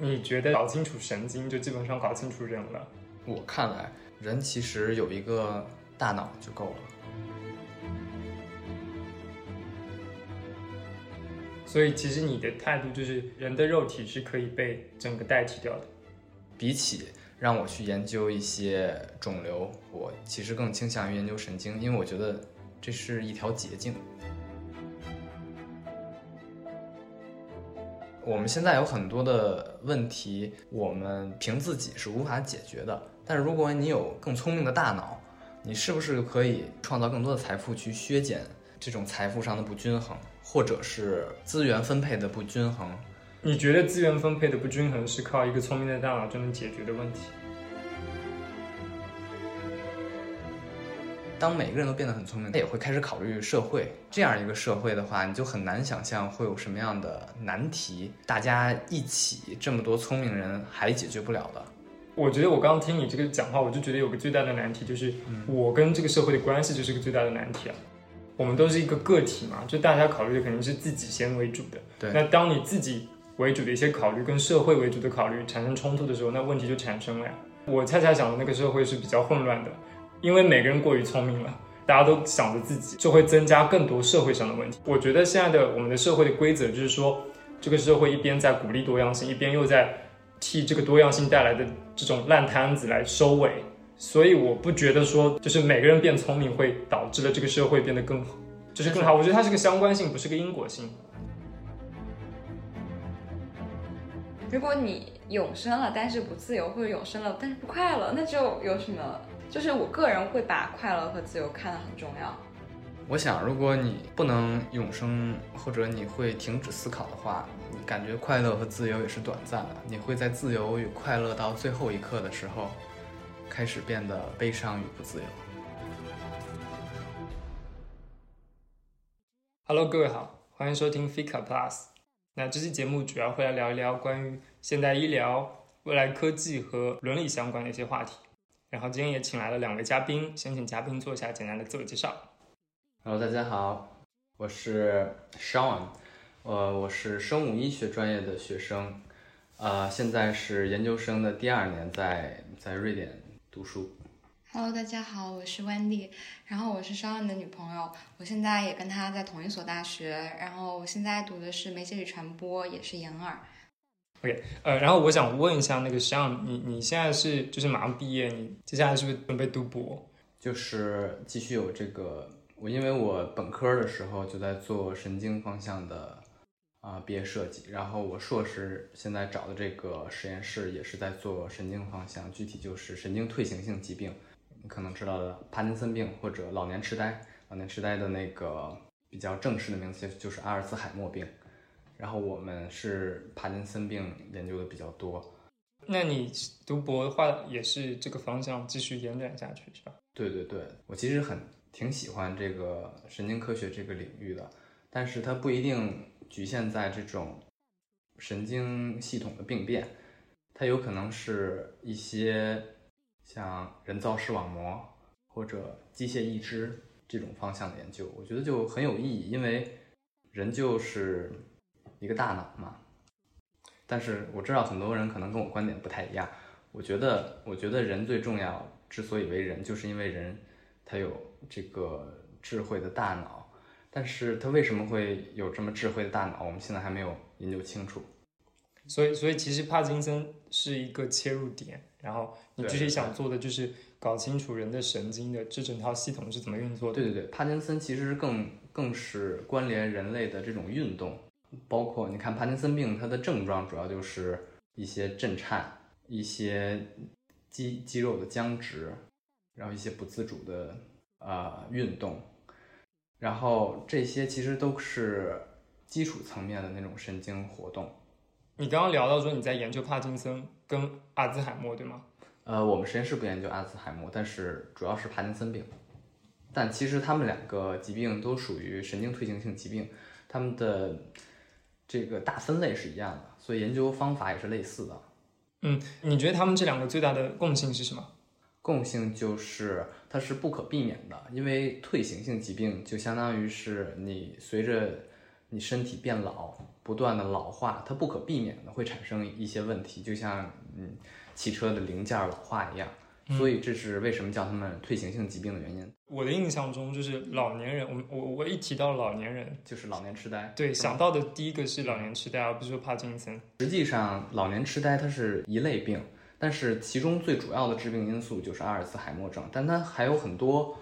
你觉得搞清楚神经，就基本上搞清楚人了？我看来，人其实有一个大脑就够了。所以，其实你的态度就是，人的肉体是可以被整个代替掉的。比起让我去研究一些肿瘤，我其实更倾向于研究神经，因为我觉得这是一条捷径。我们现在有很多的问题，我们凭自己是无法解决的。但是如果你有更聪明的大脑，你是不是可以创造更多的财富，去削减这种财富上的不均衡，或者是资源分配的不均衡？你觉得资源分配的不均衡是靠一个聪明的大脑就能解决的问题？当每个人都变得很聪明，他也会开始考虑社会。这样一个社会的话，你就很难想象会有什么样的难题，大家一起这么多聪明人还解决不了的。我觉得我刚刚听你这个讲话，我就觉得有个最大的难题，就是我跟这个社会的关系就是个最大的难题啊。我们都是一个个体嘛，就大家考虑的肯定是自己先为主的。对。那当你自己为主的一些考虑跟社会为主的考虑产生冲突的时候，那问题就产生了呀。我恰恰想的那个社会是比较混乱的。因为每个人过于聪明了，大家都想着自己，就会增加更多社会上的问题。我觉得现在的我们的社会的规则就是说，这个社会一边在鼓励多样性，一边又在替这个多样性带来的这种烂摊子来收尾。所以我不觉得说，就是每个人变聪明会导致了这个社会变得更好，就是更好。我觉得它是个相关性，不是个因果性。如果你永生了，但是不自由，或者永生了，但是不快乐，那就有什么？就是我个人会把快乐和自由看得很重要。我想，如果你不能永生，或者你会停止思考的话，你感觉快乐和自由也是短暂的。你会在自由与快乐到最后一刻的时候，开始变得悲伤与不自由。Hello，各位好，欢迎收听 Fika Plus。那这期节目主要会来聊一聊关于现代医疗、未来科技和伦理相关的一些话题。然后今天也请来了两位嘉宾，先请嘉宾做一下简单的自我介绍。Hello，大家好，我是 Sean，呃，我是生物医学专业的学生，呃，现在是研究生的第二年，在在瑞典读书。Hello，大家好，我是 Wendy，然后我是 Sean 的女朋友，我现在也跟他在同一所大学，然后我现在读的是媒介与传播，也是研二。OK，呃，然后我想问一下，那个像你，你现在是就是马上毕业，你接下来是不是准备读博？就是继续有这个，我因为我本科的时候就在做神经方向的啊毕业设计，然后我硕士现在找的这个实验室也是在做神经方向，具体就是神经退行性疾病，你可能知道的帕金森病或者老年痴呆，老年痴呆的那个比较正式的名字就是阿尔茨海默病。然后我们是帕金森病研究的比较多，那你读博的话也是这个方向继续延展下去是吧？对对对，我其实很挺喜欢这个神经科学这个领域的，但是它不一定局限在这种神经系统的病变，它有可能是一些像人造视网膜或者机械义肢这种方向的研究，我觉得就很有意义，因为人就是。一个大脑嘛，但是我知道很多人可能跟我观点不太一样。我觉得，我觉得人最重要，之所以为人，就是因为人他有这个智慧的大脑。但是他为什么会有这么智慧的大脑，我们现在还没有研究清楚。所以，所以其实帕金森是一个切入点，然后你具体想做的就是搞清楚人的神经的这整套系统是怎么运作的。对对对，帕金森其实更更是关联人类的这种运动。包括你看帕金森病，它的症状主要就是一些震颤、一些肌肌肉的僵直，然后一些不自主的呃运动，然后这些其实都是基础层面的那种神经活动。你刚刚聊到说你在研究帕金森跟阿兹海默，对吗？呃，我们实验室不研究阿兹海默，但是主要是帕金森病。但其实他们两个疾病都属于神经退行性疾病，他们的。这个大分类是一样的，所以研究方法也是类似的。嗯，你觉得他们这两个最大的共性是什么？共性就是它是不可避免的，因为退行性疾病就相当于是你随着你身体变老，不断的老化，它不可避免的会产生一些问题，就像嗯汽车的零件老化一样。所以这是为什么叫他们退行性疾病的原因，我的印象中就是老年人，我我我一提到老年人，就是老年痴呆。对，想到的第一个是老年痴呆，而不是说帕金森。实际上，老年痴呆它是一类病，但是其中最主要的致病因素就是阿尔茨海默症，但它还有很多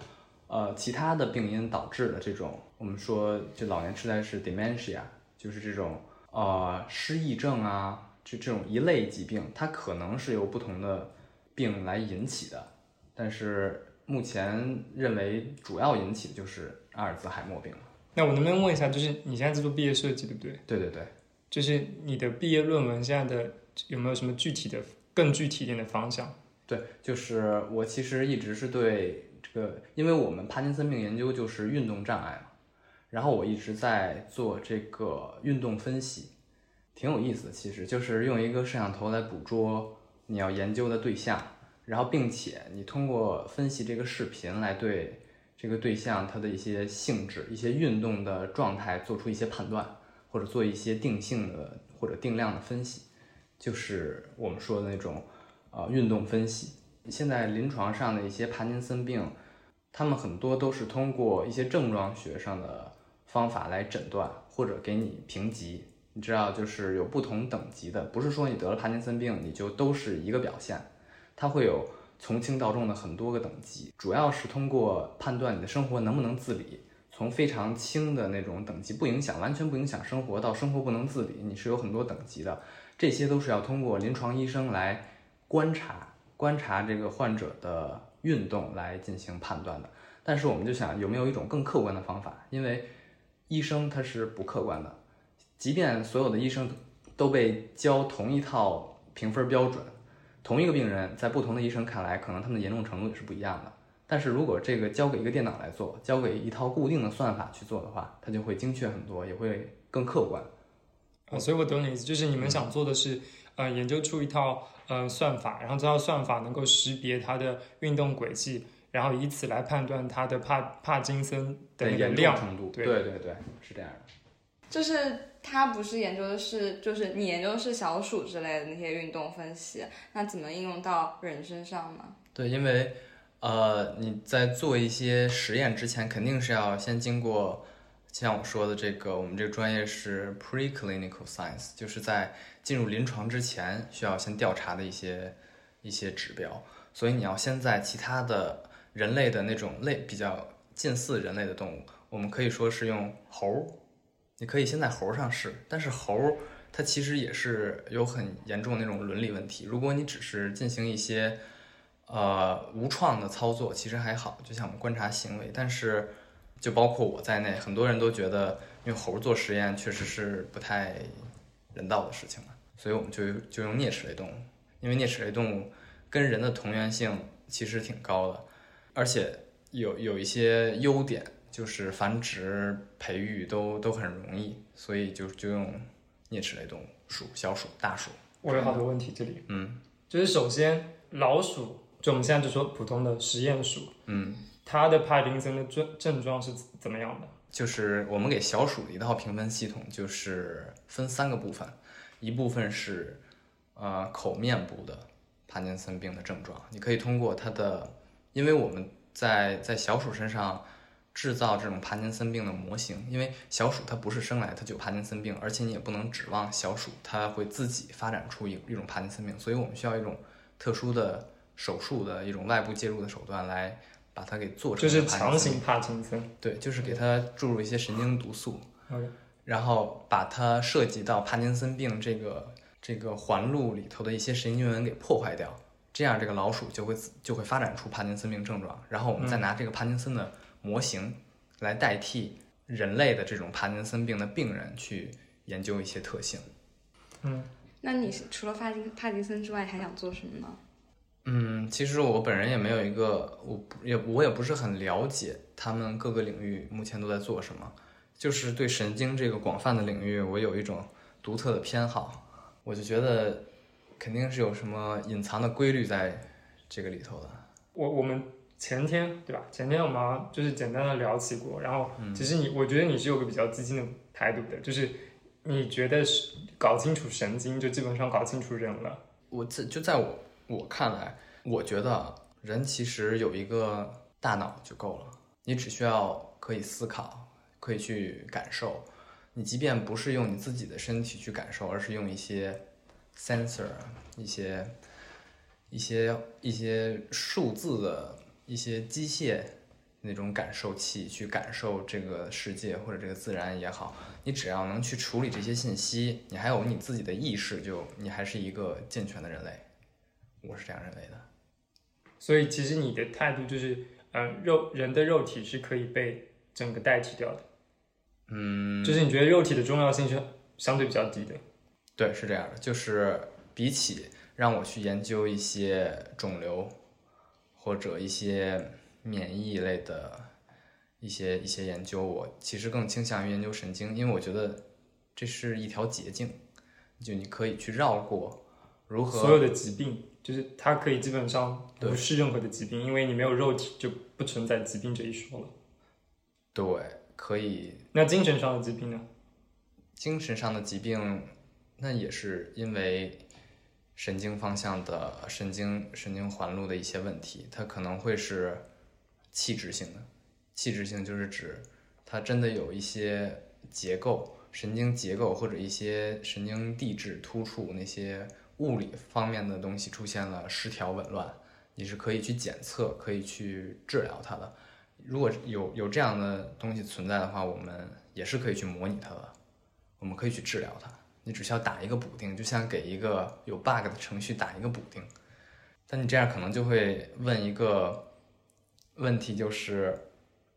呃其他的病因导致的这种，我们说就老年痴呆是 dementia，就是这种呃失忆症啊，就这种一类疾病，它可能是由不同的病来引起的，但是目前认为主要引起的就是阿尔兹海默病。那我能不能问一下，就是你现在在做毕业设计，对不对？对对对。就是你的毕业论文现在的有没有什么具体的、更具体一点的方向？对，就是我其实一直是对这个，因为我们帕金森病研究就是运动障碍嘛，然后我一直在做这个运动分析，挺有意思的。其实就是用一个摄像头来捕捉你要研究的对象，然后并且你通过分析这个视频来对这个对象它的一些性质、一些运动的状态做出一些判断，或者做一些定性的或者定量的分析，就是我们说的那种。呃，运动分析，现在临床上的一些帕金森病，他们很多都是通过一些症状学上的方法来诊断或者给你评级。你知道，就是有不同等级的，不是说你得了帕金森病你就都是一个表现，它会有从轻到重的很多个等级，主要是通过判断你的生活能不能自理。从非常轻的那种等级不影响，完全不影响生活，到生活不能自理，你是有很多等级的，这些都是要通过临床医生来。观察观察这个患者的运动来进行判断的，但是我们就想有没有一种更客观的方法？因为医生他是不客观的，即便所有的医生都被教同一套评分标准，同一个病人在不同的医生看来，可能他们的严重程度也是不一样的。但是如果这个交给一个电脑来做，交给一套固定的算法去做的话，它就会精确很多，也会更客观。啊，所以我懂你意思，就是你们想做的是，呃，研究出一套。呃，算法，然后这套算法能够识别它的运动轨迹，然后以此来判断它的帕帕金森的那个量程度。对对对对，是这样的。就是他不是研究的是，就是你研究的是小鼠之类的那些运动分析，那怎么应用到人身上呢？对，因为呃，你在做一些实验之前，肯定是要先经过。像我说的这个，我们这个专业是 preclinical science，就是在进入临床之前需要先调查的一些一些指标。所以你要先在其他的人类的那种类比较近似人类的动物，我们可以说是用猴，你可以先在猴上试。但是猴它其实也是有很严重那种伦理问题。如果你只是进行一些呃无创的操作，其实还好，就像我们观察行为，但是。就包括我在内，很多人都觉得用猴做实验确实是不太人道的事情了，所以我们就就用啮齿类动物，因为啮齿类动物跟人的同源性其实挺高的，而且有有一些优点，就是繁殖培育都都很容易，所以就就用啮齿类动物，鼠、小鼠、大鼠。我有好多问题，这里，嗯，就是首先老鼠，就我们现在就说普通的实验鼠，嗯。它的帕金森的症症状是怎么样的？就是我们给小鼠的一套评分系统，就是分三个部分，一部分是呃口面部的帕金森病的症状，你可以通过它的，因为我们在在小鼠身上制造这种帕金森病的模型，因为小鼠它不是生来它就有帕金森病，而且你也不能指望小鼠它会自己发展出一一种帕金森病，所以我们需要一种特殊的手术的一种外部介入的手段来。把它给做成就是强行帕金森，对，就是给它注入一些神经毒素，嗯，然后把它涉及到帕金森病这个这个环路里头的一些神经元给破坏掉，这样这个老鼠就会就会发展出帕金森病症状，然后我们再拿这个帕金森的模型来代替人类的这种帕金森病的病人去研究一些特性。嗯，那你除了帕金帕金森之外，还想做什么呢？嗯，其实我本人也没有一个，我不也我也不是很了解他们各个领域目前都在做什么。就是对神经这个广泛的领域，我有一种独特的偏好。我就觉得肯定是有什么隐藏的规律在这个里头的。我我们前天对吧？前天我们就是简单的聊起过，然后嗯其实你，我觉得你是有个比较激进的态度的，就是你觉得是搞清楚神经，就基本上搞清楚人了。我在就在我我看来，我觉得人其实有一个大脑就够了，你只需要可以思考，可以去感受。你即便不是用你自己的身体去感受，而是用一些 sensor、一些一些一些数字的一些机械那种感受器去感受这个世界或者这个自然也好，你只要能去处理这些信息，你还有你自己的意识就，你还是一个健全的人类。我是这样认为的。所以其实你的态度就是，嗯、肉人的肉体是可以被整个代替掉的，嗯，就是你觉得肉体的重要性是相对比较低的。对，是这样的，就是比起让我去研究一些肿瘤或者一些免疫类的一些一些研究，我其实更倾向于研究神经，因为我觉得这是一条捷径，就你可以去绕过如何所有的疾病，就是它可以基本上不是任何的疾病，因为你没有肉体，就不存在疾病这一说了。对可以那精神上的疾病呢？精神上的疾病，那也是因为神经方向的神经神经环路的一些问题，它可能会是器质性的。器质性就是指它真的有一些结构、神经结构或者一些神经递质突触那些物理方面的东西出现了失调紊乱，你是可以去检测、可以去治疗它的。如果有有这样的东西存在的话，我们也是可以去模拟它的。我们可以去治疗它。你只需要打一个补丁，就像给一个有 bug 的程序打一个补丁。但你这样可能就会问一个问题，就是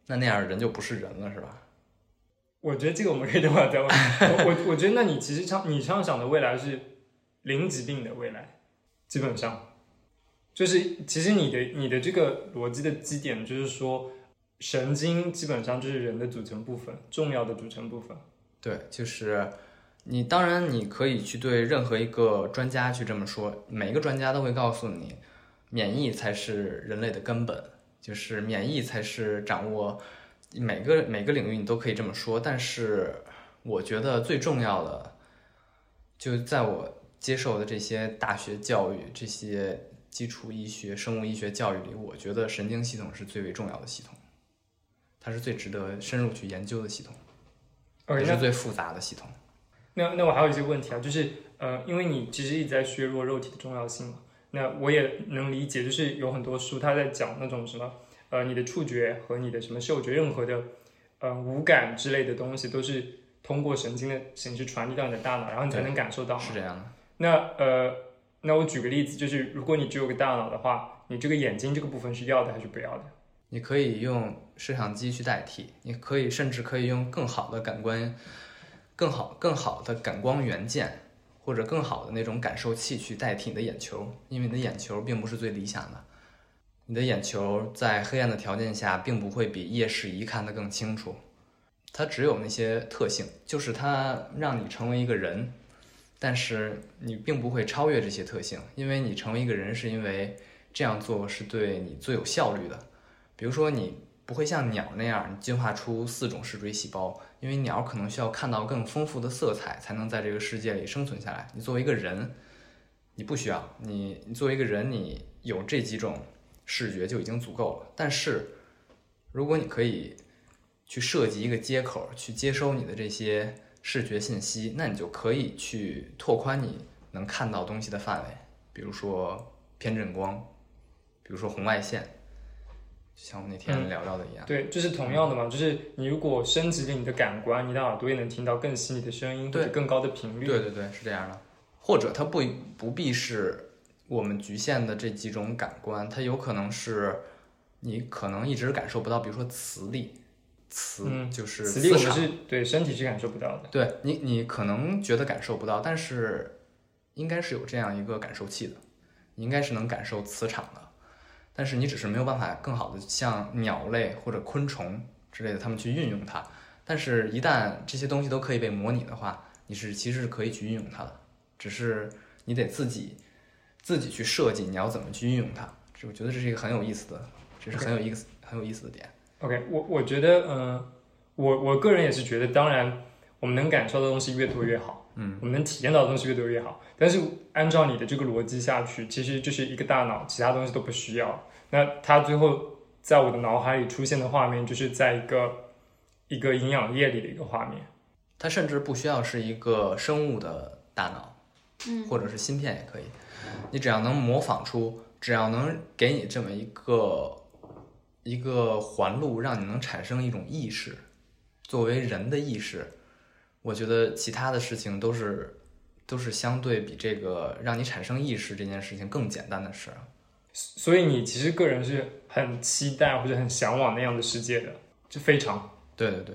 那那样人就不是人了，是吧？我觉得这个我们可以等会儿再问。我我我觉得，那你其实畅你畅想的未来是零疾病的未来，基本上就是其实你的你的这个逻辑的基点就是说，神经基本上就是人的组成部分，重要的组成部分。对，就是你当然你可以去对任何一个专家去这么说，每一个专家都会告诉你，免疫才是人类的根本，就是免疫才是掌握每个每个领域你都可以这么说，但是我觉得最重要的，就在我接受的这些大学教育、这些基础医学、生物医学教育里，我觉得神经系统是最为重要的系统，它是最值得深入去研究的系统。也是最复杂的系统。那那我还有一些问题啊，就是呃，因为你其实一直在削弱肉体的重要性嘛，那我也能理解，就是有很多书它在讲那种什么呃，你的触觉和你的什么嗅觉，任何的呃五感之类的东西，都是通过神经的形式传递到你的大脑，然后你才能感受到。是这样的，那呃，那我举个例子，就是如果你只有个大脑的话，你这个眼睛这个部分是要的还是不要的？你可以用摄像机去代替，你可以甚至可以用更好的感官、更好、更好的感光元件，或者更好的那种感受器去代替你的眼球，因为你的眼球并不是最理想的。你的眼球在黑暗的条件下，并不会比夜视仪看得更清楚，它只有那些特性，就是它让你成为一个人，但是你并不会超越这些特性，因为你成为一个人是因为这样做是对你最有效率的。比如说，你不会像鸟那样进化出四种视锥细胞，因为鸟可能需要看到更丰富的色彩才能在这个世界里生存下来。你作为一个人，你不需要，你你作为一个人，你有这几种视觉就已经足够了。但是，如果你可以去设计一个接口去接收你的这些视觉信息，那你就可以去拓宽你能看到东西的范围，比如说偏振光，比如说红外线。像我那天聊到的一样，对，就是同样的嘛，就是你如果升级了你的感官，你的耳朵也能听到更细腻的声音或对者更高的频率。对对对，是这样的。或者它不不必是我们局限的这几种感官，它有可能是你可能一直感受不到，比如说磁力，磁、嗯就是磁力我们场是对身体是感受不到的。对你，你可能觉得感受不到，但是应该是有这样一个感受器的，你应该是能感受磁场的，但是你只是没有办法更好的像鸟类或者昆虫之类的，它们去运用它。但是，一旦这些东西都可以被模拟的话，你是其实是可以去运用它的，只是你得自己自己去设计你要怎么去运用它。这我觉得这是一个很有意思的这是很有意思、很有意思的点。OK，我我觉得，嗯、我我个人也是觉得，当然我们能感受到的东西越多越好，嗯，我们能体验到的东西越多越好。但是按照你的这个逻辑下去，其实就是一个大脑，其他东西都不需要。那它最后在我的脑海里出现的画面，就是在一个一个营养液里的一个画面。它甚至不需要是一个生物的大脑，嗯或者是芯片也可以。你只要能模仿出，只要能给你这么一个一个环路，让你能产生一种意识，作为人的意识，我觉得其他的事情都是都是相对比这个让你产生意识这件事情更简单的事。所以你其实个人是很期待或者很向往那样的世界的，就非常。对对对，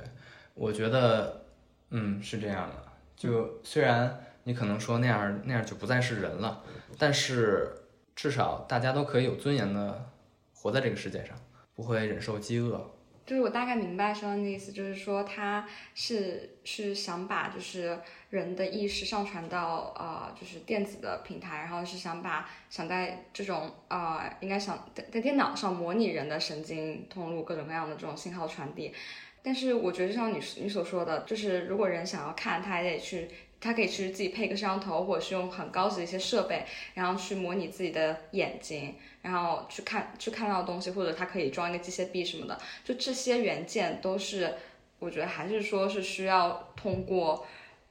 我觉得，嗯，是这样的。就虽然你可能说那样那样就不再是人了，但是至少大家都可以有尊严的活在这个世界上，不会忍受饥饿。就是我大概明白肖恩的意思，就是说他是是想把就是人的意识上传到呃就是电子的平台，然后是想把想在这种呃应该想在在电脑上模拟人的神经通路各种各样的这种信号传递。但是我觉得就像你你所说的，就是如果人想要看，他还得去，他可以去自己配个摄像头，或者是用很高级的一些设备，然后去模拟自己的眼睛，然后去看去看到的东西，或者他可以装一个机械臂什么的。就这些元件都是，我觉得还是说是需要通过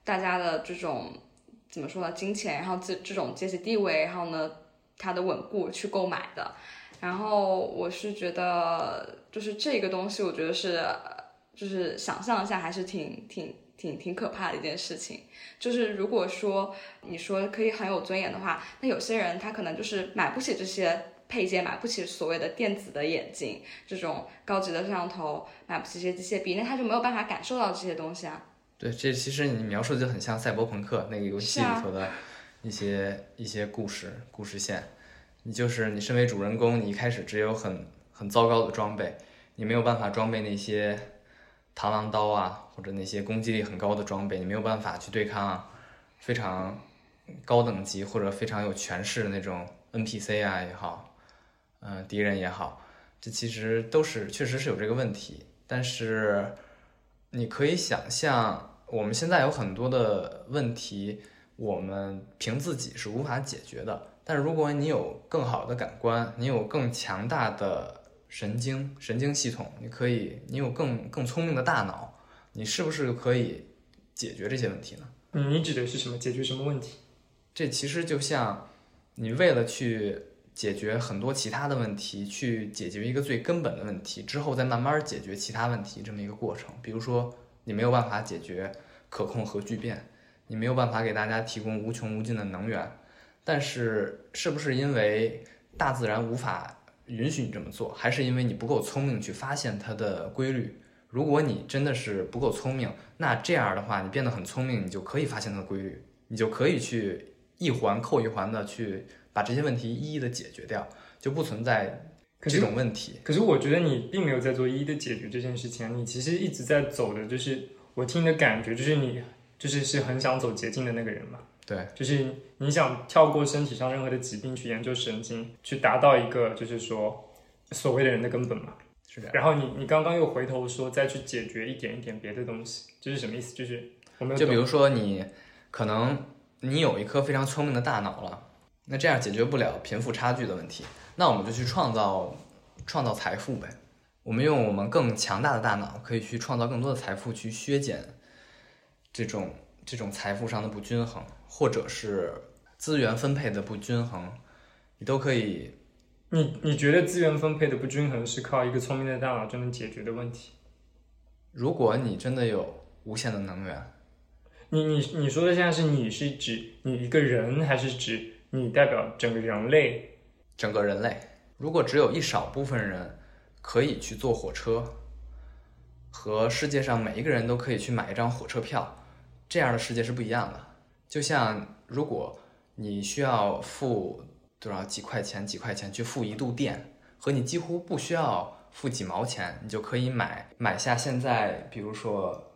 大家的这种怎么说呢，金钱，然后这这种阶级地位，然后呢它的稳固去购买的。然后我是觉得，就是这个东西，我觉得是，就是想象一下还是挺挺挺挺可怕的一件事情。就是如果说你说可以很有尊严的话，那有些人他可能就是买不起这些配件，买不起所谓的电子的眼镜，这种高级的摄像头，买不起这些机械臂，那他就没有办法感受到这些东西啊。对，这其实你描述的就很像赛博朋克那个游戏里头的一些、一些故事故事线。你就是你身为主人公，你一开始只有很很糟糕的装备，你没有办法装备那些螳螂刀啊，或者那些攻击力很高的装备，你没有办法去对抗非常高等级或者非常有权势的那种 NPC 啊也好，嗯、敌人也好，这其实都是确实是有这个问题，但是你可以想象，我们现在有很多的问题，我们凭自己是无法解决的。但是如果你有更好的感官，你有更强大的神经神经系统，你可以，你有更更聪明的大脑，你是不是可以解决这些问题呢？你你指的是什么？解决什么问题？这其实就像你为了去解决很多其他的问题，去解决一个最根本的问题之后，再慢慢解决其他问题这么一个过程。比如说，你没有办法解决可控核聚变，你没有办法给大家提供无穷无尽的能源，但是是不是因为大自然无法允许你这么做，还是因为你不够聪明去发现它的规律？如果你真的是不够聪明，那这样的话，你变得很聪明，你就可以发现它的规律，你就可以去一环扣一环的去把这些问题一一的解决掉，就不存在这种问题。可是我觉得你并没有在做一一的解决这件事情啊，你其实一直在走的就是我听你的感觉，就是你就是是很想走捷径的那个人嘛。对，就是你想跳过身体上任何的疾病去研究神经，去达到一个就是说所谓的人的根本嘛。是的。然后你你刚刚又回头说再去解决一点一点别的东西，这是什么意思？就是就比如说你可能你有一颗非常聪明的大脑了，那这样解决不了贫富差距的问题，那我们就去创造创造财富呗。我们用我们更强大的大脑，可以去创造更多的财富，去削减这种这种财富上的不均衡，或者是资源分配的不均衡，你都可以你你觉得资源分配的不均衡是靠一个聪明的大脑就能解决的问题？如果你真的有无限的能源，你你你说的现在是你是指你一个人，还是指你代表整个人类？整个人类，如果只有一少部分人可以去坐火车，和世界上每一个人都可以去买一张火车票，这样的世界是不一样的。就像如果你需要付多少几块钱几块钱去付一度电，和你几乎不需要付几毛钱，你就可以买买下现在比如说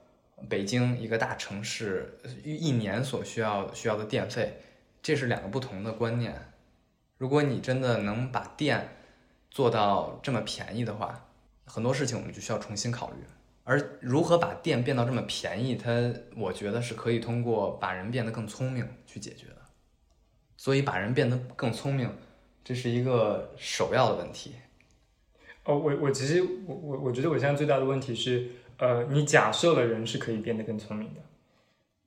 北京一个大城市一年所需要需要的电费，这是两个不同的观念。如果你真的能把电做到这么便宜的话，很多事情我们就需要重新考虑。而如何把电变到这么便宜，它我觉得是可以通过把人变得更聪明去解决。所以把人变得更聪明，这是一个首要的问题。哦，我我其实我我我觉得我现在最大的问题是，呃，你假设了人是可以变得更聪明的，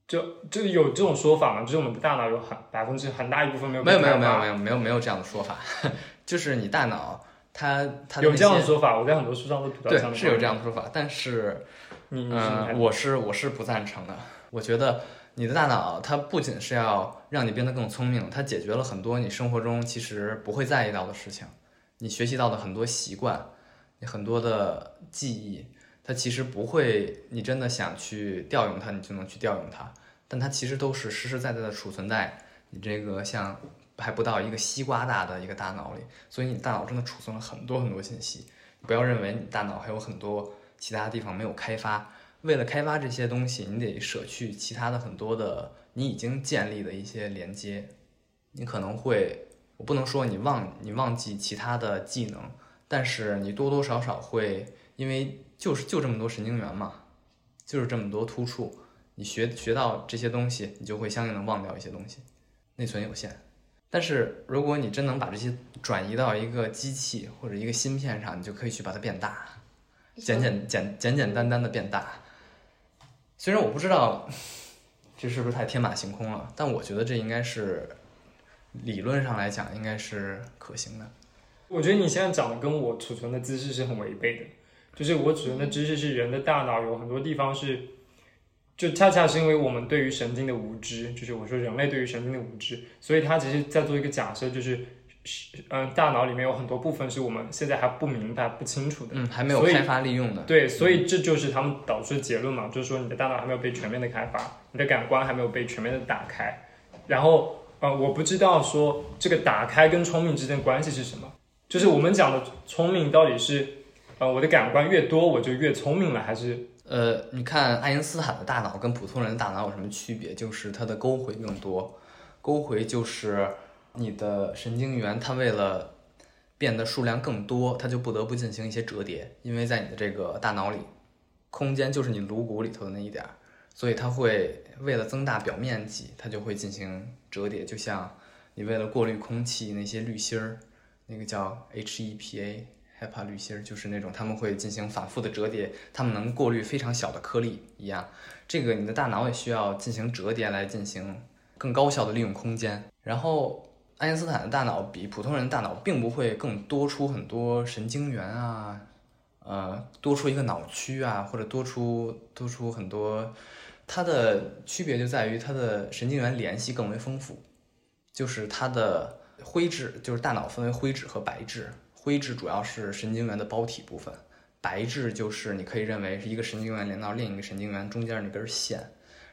就就有这种说法嘛？就是我们的大脑有很百分之很大一部分没有没有没有没有有没有没有没有这样的说法，就是你大脑它它有这样的说法，我在很多书上都读到的对是有这样，的说法，但是你嗯，我是我是不赞成的。我觉得你的大脑它不仅是要让你变得更聪明，它解决了很多你生活中其实不会在意到的事情，你学习到的很多习惯，你很多的记忆，它其实不会，你真的想去调用它，你就能去调用它，但它其实都是实实在在的储存在你这个像还不到一个西瓜大的一个大脑里，所以你大脑真的储存了很多很多信息。不要认为你大脑还有很多其他地方没有开发，为了开发这些东西，你得舍去其他的很多的你已经建立的一些连接。你可能会，我不能说你忘你忘记其他的技能，但是你多多少少会，因为就是就这么多神经元嘛，就是这么多突触，你学学到这些东西，你就会相应的忘掉一些东西，内存有限。但是如果你真能把这些转移到一个机器或者一个芯片上，你就可以去把它变大，简简简简简单单的变大。虽然我不知道这是不是太天马行空了，但我觉得这应该是理论上来讲应该是可行的。我觉得你现在讲的跟我储存的知识是很违背的，就是我储存的知识是人的大脑有很多地方是，就恰恰是因为我们对于神经的无知，就是我说人类对于神经的无知，所以他其实在做一个假设，就是，嗯、大脑里面有很多部分是我们现在还不明白、不清楚的。嗯，还没有开发利用的。对，所以这就是他们导出的结论嘛，就是说你的大脑还没有被全面的开发，你的感官还没有被全面的打开。然后，呃，我不知道说这个打开跟聪明之间的关系是什么，就是我们讲的聪明到底是，呃，我的感官越多我就越聪明了，还是呃，你看爱因斯坦的大脑跟普通人的大脑有什么区别？就是它的沟回更多，沟回就是你的神经元，它为了变得数量更多，它就不得不进行一些折叠，因为在你的这个大脑里，空间就是你颅骨里头的那一点儿，所以它会为了增大表面积，它就会进行折叠，就像你为了过滤空气那些滤芯儿，那个叫 HEPA。HEPA 滤芯儿就是那种他们会进行反复的折叠，它们能过滤非常小的颗粒一样。这个你的大脑也需要进行折叠来进行更高效的利用空间。然后，爱因斯坦的大脑比普通人大脑并不会更多出很多神经元啊，呃，多出一个脑区啊，或者多出多出很多。它的区别就在于它的神经元联系更为丰富，就是它的灰质，就是大脑分为灰质和白质。灰质主要是神经元的包体部分，白质就是你可以认为是一个神经元连到另一个神经元中间那根线，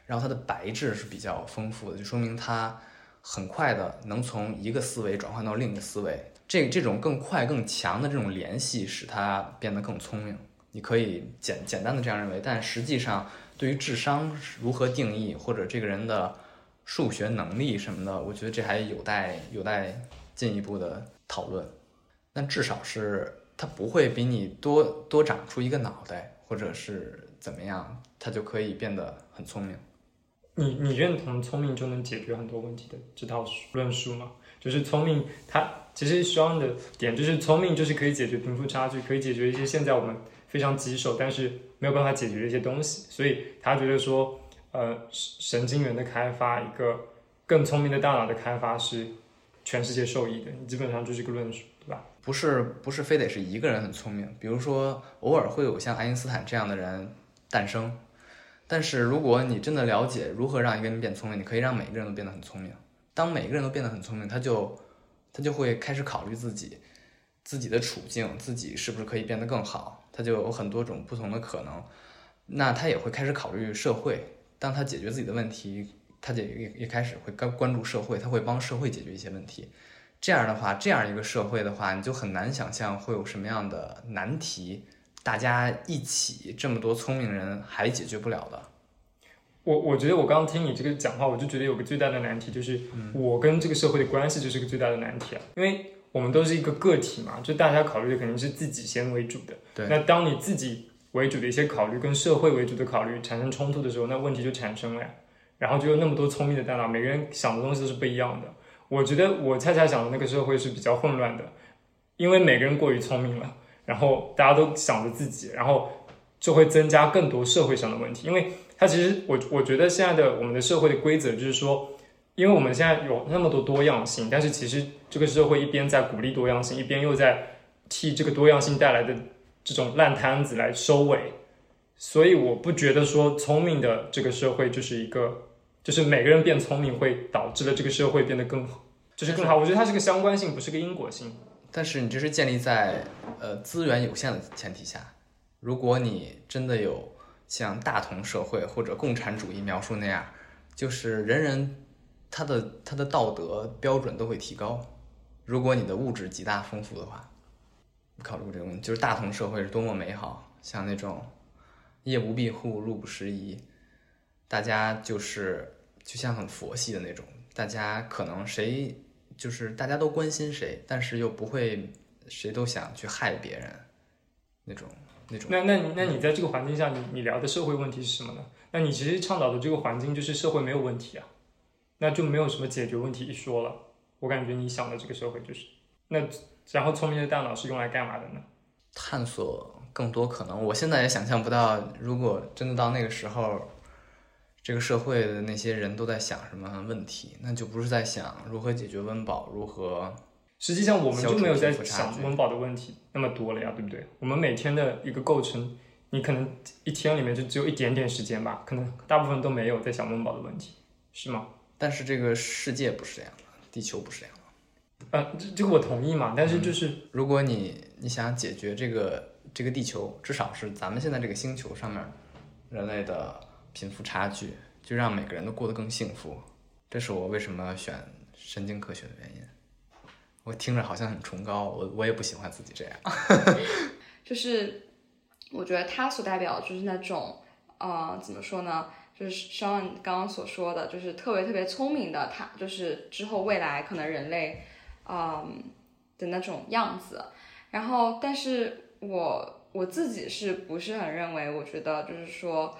然后它的白质是比较丰富的，就说明它很快的能从一个思维转换到另一个思维。这这种更快更强的这种联系，使他变得更聪明。你可以简简单的这样认为，但实际上对于智商如何定义，或者这个人的数学能力什么的，我觉得这还有待有待进一步的讨论。但至少是他不会比你多多长出一个脑袋，或者是怎么样，他就可以变得很聪明。你你认同聪明就能解决很多问题的这套论述吗？就是聪明，它其实双的点就是聪明就是可以解决贫富差距，可以解决一些现在我们非常棘手但是没有办法解决的一些东西，所以他觉得说，呃，神经元的开发，一个更聪明的大脑的开发是全世界受益的，你基本上就是个论述，对吧？不是不是非得是一个人很聪明，比如说偶尔会有像爱因斯坦这样的人诞生，但是如果你真的了解如何让一个人变聪明，你可以让每个人都变得很聪明。当每个人都变得很聪明，他就他就会开始考虑自己自己的处境，自己是不是可以变得更好，他就有很多种不同的可能。那他也会开始考虑社会，当他解决自己的问题，他就也也开始会关关注社会，他会帮社会解决一些问题。这样的话，这样一个社会的话，你就很难想象会有什么样的难题，大家一起这么多聪明人还解决不了的。我我觉得我刚刚听你这个讲话，我就觉得有个最大的难题，就是我跟这个社会的关系就是个最大的难题啊。因为我们都是一个个体嘛，就大家考虑的肯定是自己先为主的。对那当你自己为主的一些考虑跟社会为主的考虑产生冲突的时候，那问题就产生了呀。然后就有那么多聪明的大脑，每个人想的东西都是不一样的。我觉得我恰恰想的那个社会是比较混乱的，因为每个人过于聪明了，然后大家都想着自己，然后就会增加更多社会上的问题。因为它其实我我觉得现在的我们的社会的规则就是说，因为我们现在有那么多多样性，但是其实这个社会一边在鼓励多样性，一边又在替这个多样性带来的这种烂摊子来收尾。所以我不觉得说聪明的这个社会就是一个。就是每个人变聪明，会导致了这个社会变得更好，就是更好。我觉得它是个相关性，不是个因果性。但是你这是建立在呃资源有限的前提下。如果你真的有像大同社会或者共产主义描述那样，就是人人他的他的道德标准都会提高。如果你的物质极大丰富的话，考虑过这个问题，就是大同社会是多么美好，像那种夜不闭户、路不拾遗，大家就是。就像很佛系的那种，大家可能谁就是大家都关心谁，但是又不会谁都想去害别人那种那种。那那你那你在这个环境下，你你聊的社会问题是什么呢？那你其实倡导的这个环境就是社会没有问题啊，那就没有什么解决问题一说了。我感觉你想的这个社会就是那，然后聪明的大脑是用来干嘛的呢？探索更多可能。我现在也想象不到，如果真的到那个时候。这个社会的那些人都在想什么问题？那就不是在想如何解决温饱，如何。实际上，我们就没有在想温饱的问题那么多了呀，对不对？我们每天的一个构成，你可能一天里面就只有一点点时间吧，可能大部分都没有在想温饱的问题，是吗？但是这个世界不是这样的，地球不是这样的。呃，这这个我同意嘛，但是就是，如果你你想解决这个这个地球，至少是咱们现在这个星球上面人类的。贫富差距，就让每个人都过得更幸福，这是我为什么选神经科学的原因。我听着好像很崇高，我我也不喜欢自己这样。就是我觉得他所代表就是那种，呃，怎么说呢？就是像刚刚所说的，就是特别特别聪明的他，就是之后未来可能人类，嗯的那种样子。然后，但是我我自己是不是很认为？我觉得就是说。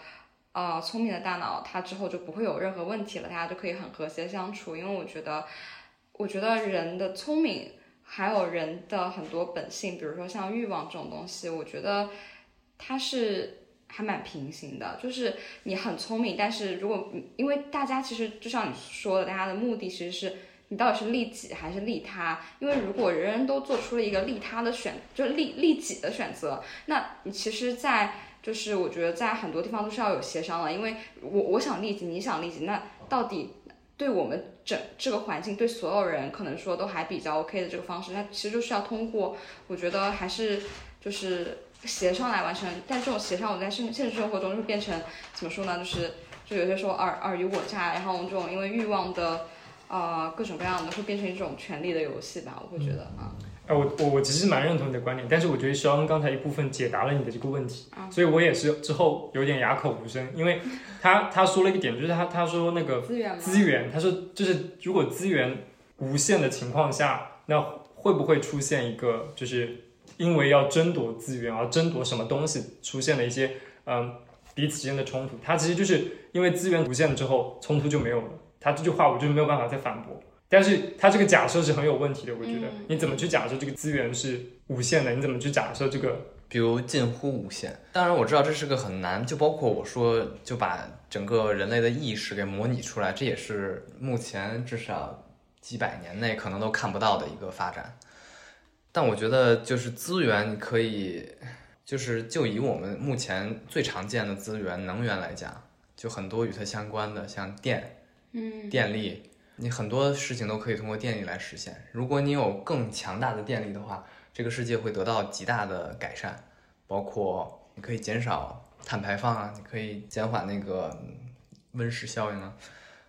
呃，聪明的大脑，它之后就不会有任何问题了，大家就可以很和谐相处。因为我觉得，我觉得人的聪明，还有人的很多本性，比如说像欲望这种东西，我觉得它是还蛮平行的。就是你很聪明，但是如果因为大家其实就像你说的，大家的目的其实是你到底是利己还是利他？因为如果人人都做出了一个利他的选，就利利己的选择，那你其实，在就是我觉得在很多地方都是要有协商的，因为我我想利己，你想利己，那到底对我们整这个环境，对所有人可能说都还比较 OK 的这个方式，那其实就是要通过，我觉得还是就是协商来完成。但这种协商，我在现现实生活中就变成怎么说呢？就是就有些时候尔尔虞我诈，然后这种因为欲望的呃各种各样的，会变成一种权力的游戏吧？我会觉得啊。哎，我我我其实蛮认同你的观点，但是我觉得肖恩刚才一部分解答了你的这个问题，所以我也是之后有点哑口无声，因为他他说了一个点，就是他他说那个资源资源，他说就是如果资源无限的情况下，那会不会出现一个就是因为要争夺资源而争夺什么东西出现了一些嗯彼此之间的冲突？他其实就是因为资源无限了之后冲突就没有了，他这句话我就没有办法再反驳。但是它这个假设是很有问题的，我觉得你怎么去假设这个资源是无限的？你怎么去假设这个，比如近乎无限？当然我知道这是个很难，就包括我说就把整个人类的意识给模拟出来，这也是目前至少几百年内可能都看不到的一个发展。但我觉得就是资源，你可以就是就以我们目前最常见的资源能源来讲，就很多与它相关的，像电，嗯，电力。你很多事情都可以通过电力来实现。如果你有更强大的电力的话，这个世界会得到极大的改善，包括你可以减少碳排放啊，你可以减缓那个温室效应啊，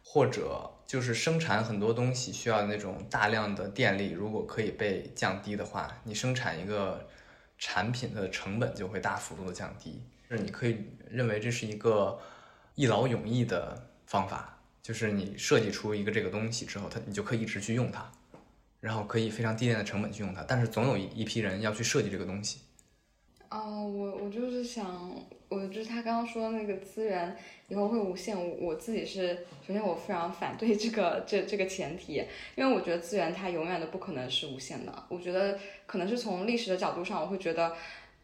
或者就是生产很多东西需要那种大量的电力，如果可以被降低的话，你生产一个产品的成本就会大幅度的降低。就是你可以认为这是一个一劳永逸的方法。就是你设计出一个这个东西之后，它你就可以一直去用它，然后可以非常低廉的成本去用它，但是总有一一批人要去设计这个东西。哦，我我就是想，我就是他刚刚说那个资源以后会无限，我我自己是首先我非常反对这个这这个前提，因为我觉得资源它永远都不可能是无限的。我觉得可能是从历史的角度上，我会觉得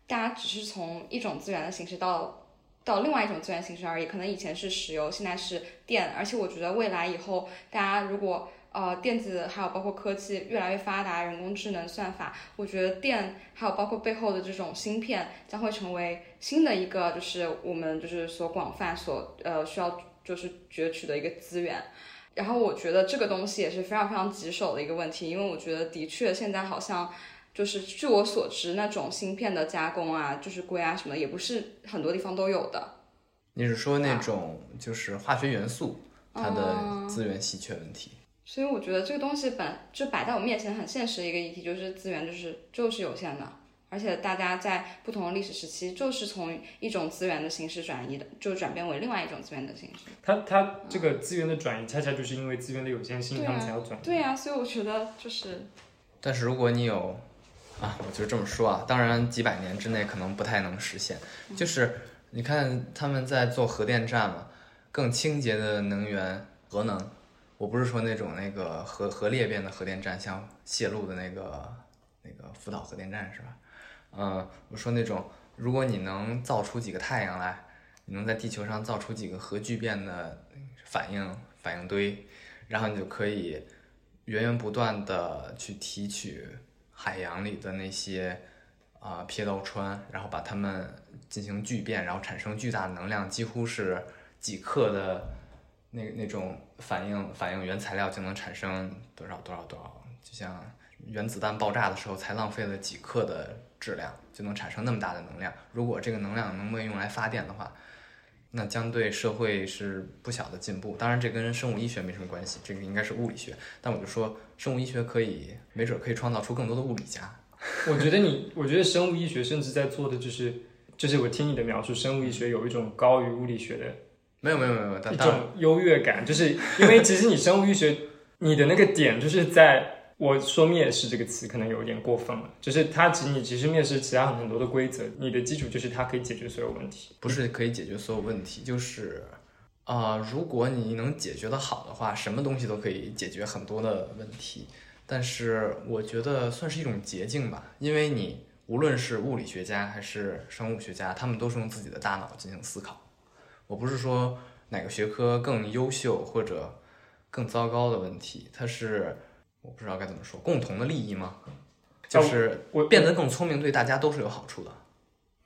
大家只是从一种资源的形式到到另外一种资源形式而已。可能以前是石油，现在是电，而且我觉得未来以后大家如果呃，电子还有包括科技越来越发达，人工智能算法，我觉得电还有包括背后的这种芯片将会成为新的一个，就是我们就是所广泛所呃需要就是攫取的一个资源。然后我觉得这个东西也是非常非常棘手的一个问题，因为我觉得的确现在好像就是据我所知，那种芯片的加工啊，就是硅啊什么的，也不是很多地方都有的。你是说那种就是化学元素它的资源稀缺问题？所以我觉得这个东西本就摆在我面前很现实的一个议题，就是资源就是就是有限的，而且大家在不同的历史时期就是从一种资源的形式转移的，就转变为另外一种资源的形式。它它这个资源的转移，恰恰就是因为资源的有限性，他们才要转移。对呀，所以我觉得就是。但是如果你有啊，我就这么说啊，当然几百年之内可能不太能实现。就是你看他们在做核电站嘛，更清洁的能源，核能。我不是说那种那个核核裂变的核电站，像泄露的那个那个福岛核电站是吧？嗯，我说那种，如果你能造出几个太阳来，你能在地球上造出几个核聚变的反应反应堆，然后你就可以源源不断的去提取海洋里的那些啊撇刀川，然后把它们进行聚变，然后产生巨大的能量，几乎是几克的。那那种反应反应原材料就能产生多少多少多少，就像原子弹爆炸的时候才浪费了几克的质量，就能产生那么大的能量。如果这个能量能被用来发电的话，那将对社会是不小的进步。当然，这跟生物医学没什么关系，这个应该是物理学。但我就说，生物医学可以，没准可以创造出更多的物理家。我觉得你，我觉得生物医学甚至在做的就是，就是我听你的描述，生物医学有一种高于物理学的。没有没有没有，一种优越感，就是因为其实你生物医学，你的那个点就是在我说面试这个词可能有点过分了，就是它其实你其实面试其他很多的规则，你的基础就是它可以解决所有问题，不是可以解决所有问题，就是啊，如果你能解决的好的话，什么东西都可以解决很多的问题，但是我觉得算是一种捷径吧，因为你无论是物理学家还是生物学家，他们都是用自己的大脑进行思考。我不是说哪个学科更优秀或者更糟糕的问题，它是我不知道该怎么说，共同的利益吗？就是我变得更聪明，对大家都是有好处的。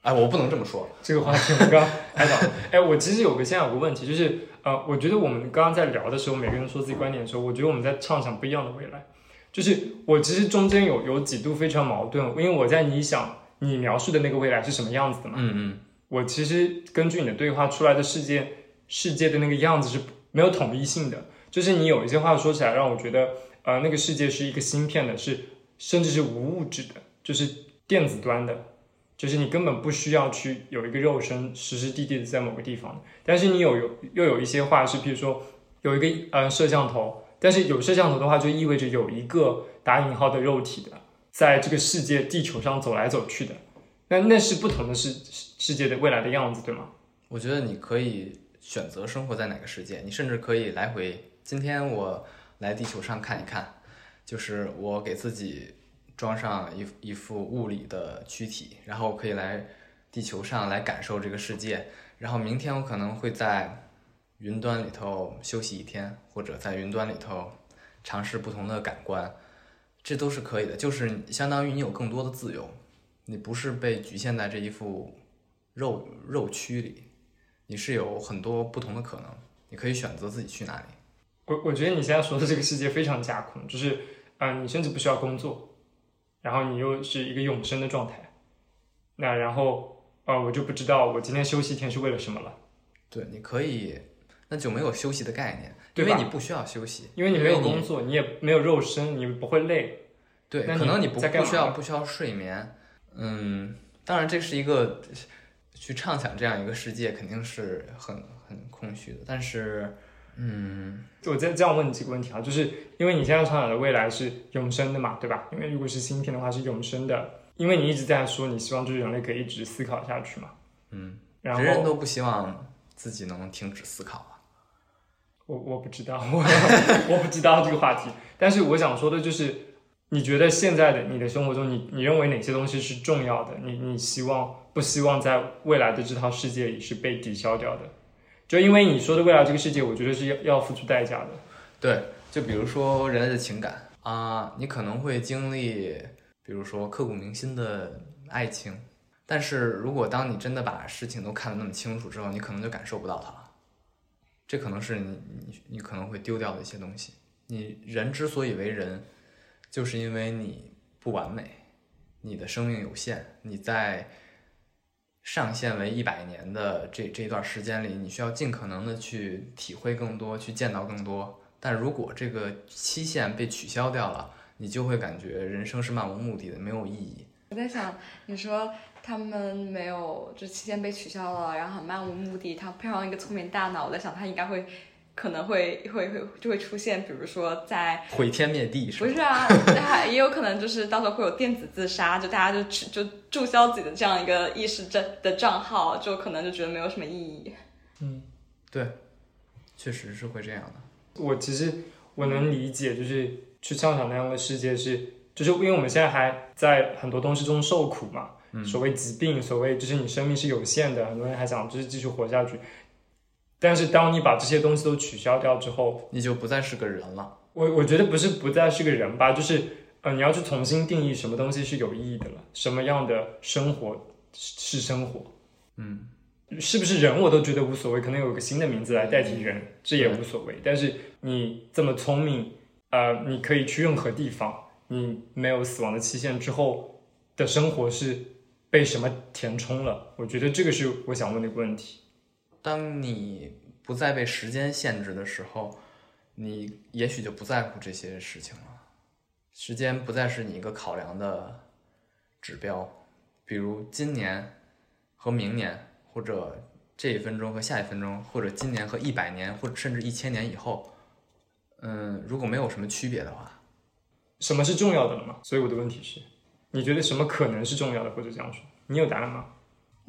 哎，我不能这么说，这个话题我刚开导。哎，我其实有个现在有个问题，就是呃，我觉得我们刚刚在聊的时候，每个人说自己观点的时候，我觉得我们在畅想不一样的未来。就是我其实中间有有几度非常矛盾，因为我在你想你描述的那个未来是什么样子的嘛？嗯嗯。我其实根据你的对话出来的世界，世界的那个样子是没有统一性的。就是你有一些话说起来，让我觉得，呃，那个世界是一个芯片的，是甚至是无物质的，就是电子端的，就是你根本不需要去有一个肉身实实地地的在某个地方。但是你有有又有一些话是，比如说有一个呃摄像头，但是有摄像头的话，就意味着有一个打引号的肉体的，在这个世界地球上走来走去的。那那是不同的世世界的未来的样子，对吗？我觉得你可以选择生活在哪个世界，你甚至可以来回。今天我来地球上看一看，就是我给自己装上一一副物理的躯体，然后可以来地球上来感受这个世界。然后明天我可能会在云端里头休息一天，或者在云端里头尝试不同的感官，这都是可以的。就是相当于你有更多的自由。你不是被局限在这一副肉肉躯里，你是有很多不同的可能，你可以选择自己去哪里。我我觉得你现在说的这个世界非常架空，就是啊，你甚至不需要工作，然后你又是一个永生的状态，那然后啊，我就不知道我今天休息一天是为了什么了。对，你可以，那就没有休息的概念，因为你不需要休息，因为你没有工作，你也没有肉身，你不会累。对，可能你不不需要不需要睡眠。嗯，当然，这是一个去畅想这样一个世界，肯定是很很空虚的。但是，嗯，我再这样问你几个问题啊，就是因为你现在畅想的未来是永生的嘛，对吧？因为如果是芯片的话是永生的，因为你一直在说你希望就是人类可以一直思考下去嘛。嗯，然后人人都不希望自己能停止思考啊。我我不知道，我我不知道这个话题，但是我想说的就是，你觉得现在的你的生活中，你你认为哪些东西是重要的？你你希望不希望在未来的这套世界里是被抵消掉的？就因为你说的未来这个世界，我觉得是要要付出代价的。对，就比如说人类的情感啊，你可能会经历，比如说刻骨铭心的爱情，但是如果当你真的把事情都看得那么清楚之后，你可能就感受不到它了。这可能是你你你可能会丢掉的一些东西。你人之所以为人，就是因为你不完美，你的生命有限，你在上限为一百年的这这一段时间里，你需要尽可能的去体会更多，去见到更多。但如果这个期限被取消掉了，你就会感觉人生是漫无目的的，没有意义。我在想，你说他们没有，这期限被取消了，然后很漫无目的，他配上一个聪明大脑，我在想他应该会，可能会会会就会出现，比如说在毁天灭地是？不是啊，还也有可能就是到时候会有电子自杀，就大家就去就注销自己的这样一个意识账的账号，就可能就觉得没有什么意义。嗯，对，确实是会这样的。我其实我能理解，就是去畅想那样的世界是，就是因为我们现在还在很多东西中受苦嘛，嗯所谓疾病，所谓就是你生命是有限的，很多人还想就是继续活下去。但是当你把这些东西都取消掉之后，你就不再是个人了。我我觉得不是不再是个人吧，就是呃你要去重新定义什么东西是有意义的了，什么样的生活是是生活。嗯，是不是人我都觉得无所谓，可能有个新的名字来代替人，这也无所谓。但是你这么聪明，呃，你可以去任何地方，你没有死亡的期限之后的生活是被什么填充了？我觉得这个是我想问的一个问题。当你不再被时间限制的时候，你也许就不在乎这些事情了。时间不再是你一个考量的指标，比如今年和明年，或者这一分钟和下一分钟，或者今年和一百年，或者甚至一千年以后，嗯，如果没有什么区别的话，什么是重要的了吗？所以我的问题是，你觉得什么可能是重要的，或者这样说，你有答案吗？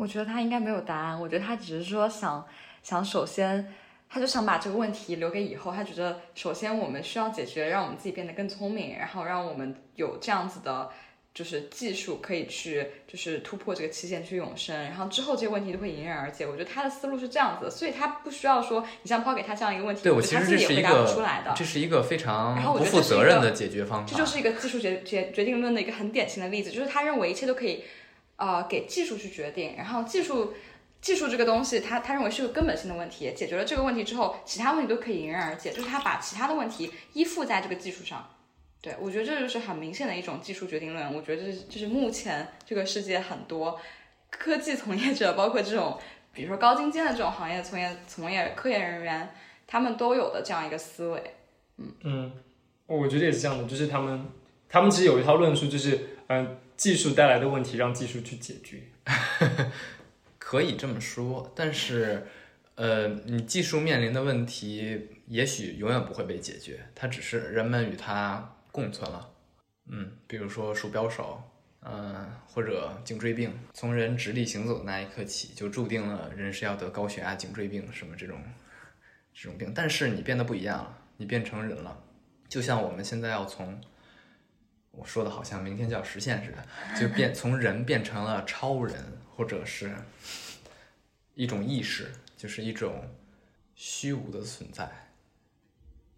我觉得他应该没有答案，我觉得他只是说想想首先。他就想把这个问题留给以后。他觉得，首先我们需要解决，让我们自己变得更聪明，然后让我们有这样子的，就是技术可以去，就是突破这个期限去永生。然后之后这些问题都会迎刃而解。我觉得他的思路是这样子的，所以他不需要说你像抛给他这样一个问题，对我其实这是一自己也回答不个出来的。这是一个非常不负责任的解决方法。这就是一个技术决决决定论的一个很典型的例子，就是他认为一切都可以，呃，给技术去决定，然后技术技术这个东西，他他认为是个根本性的问题，解决了这个问题之后，其他问题都可以迎刃而解，就是他把其他的问题依附在这个技术上。对我觉得这就是很明显的一种技术决定论，我觉得这是这是目前这个世界很多科技从业者，包括这种比如说高精尖的这种行业从业从业科研人员，他们都有的这样一个思维。嗯嗯，我觉得也是这样的，就是他们他们其实有一套论述，就是嗯、技术带来的问题让技术去解决。可以这么说，但是，呃，你技术面临的问题也许永远不会被解决，它只是人们与它共存了。嗯，比如说鼠标手，嗯、或者颈椎病，从人直立行走的那一刻起，就注定了人是要得高血压、颈椎病什么这种这种病。但是你变得不一样了，你变成人了，就像我们现在要从。我说的好像明天就要实现似的，就变从人变成了超人，或者是一种意识，就是一种虚无的存在。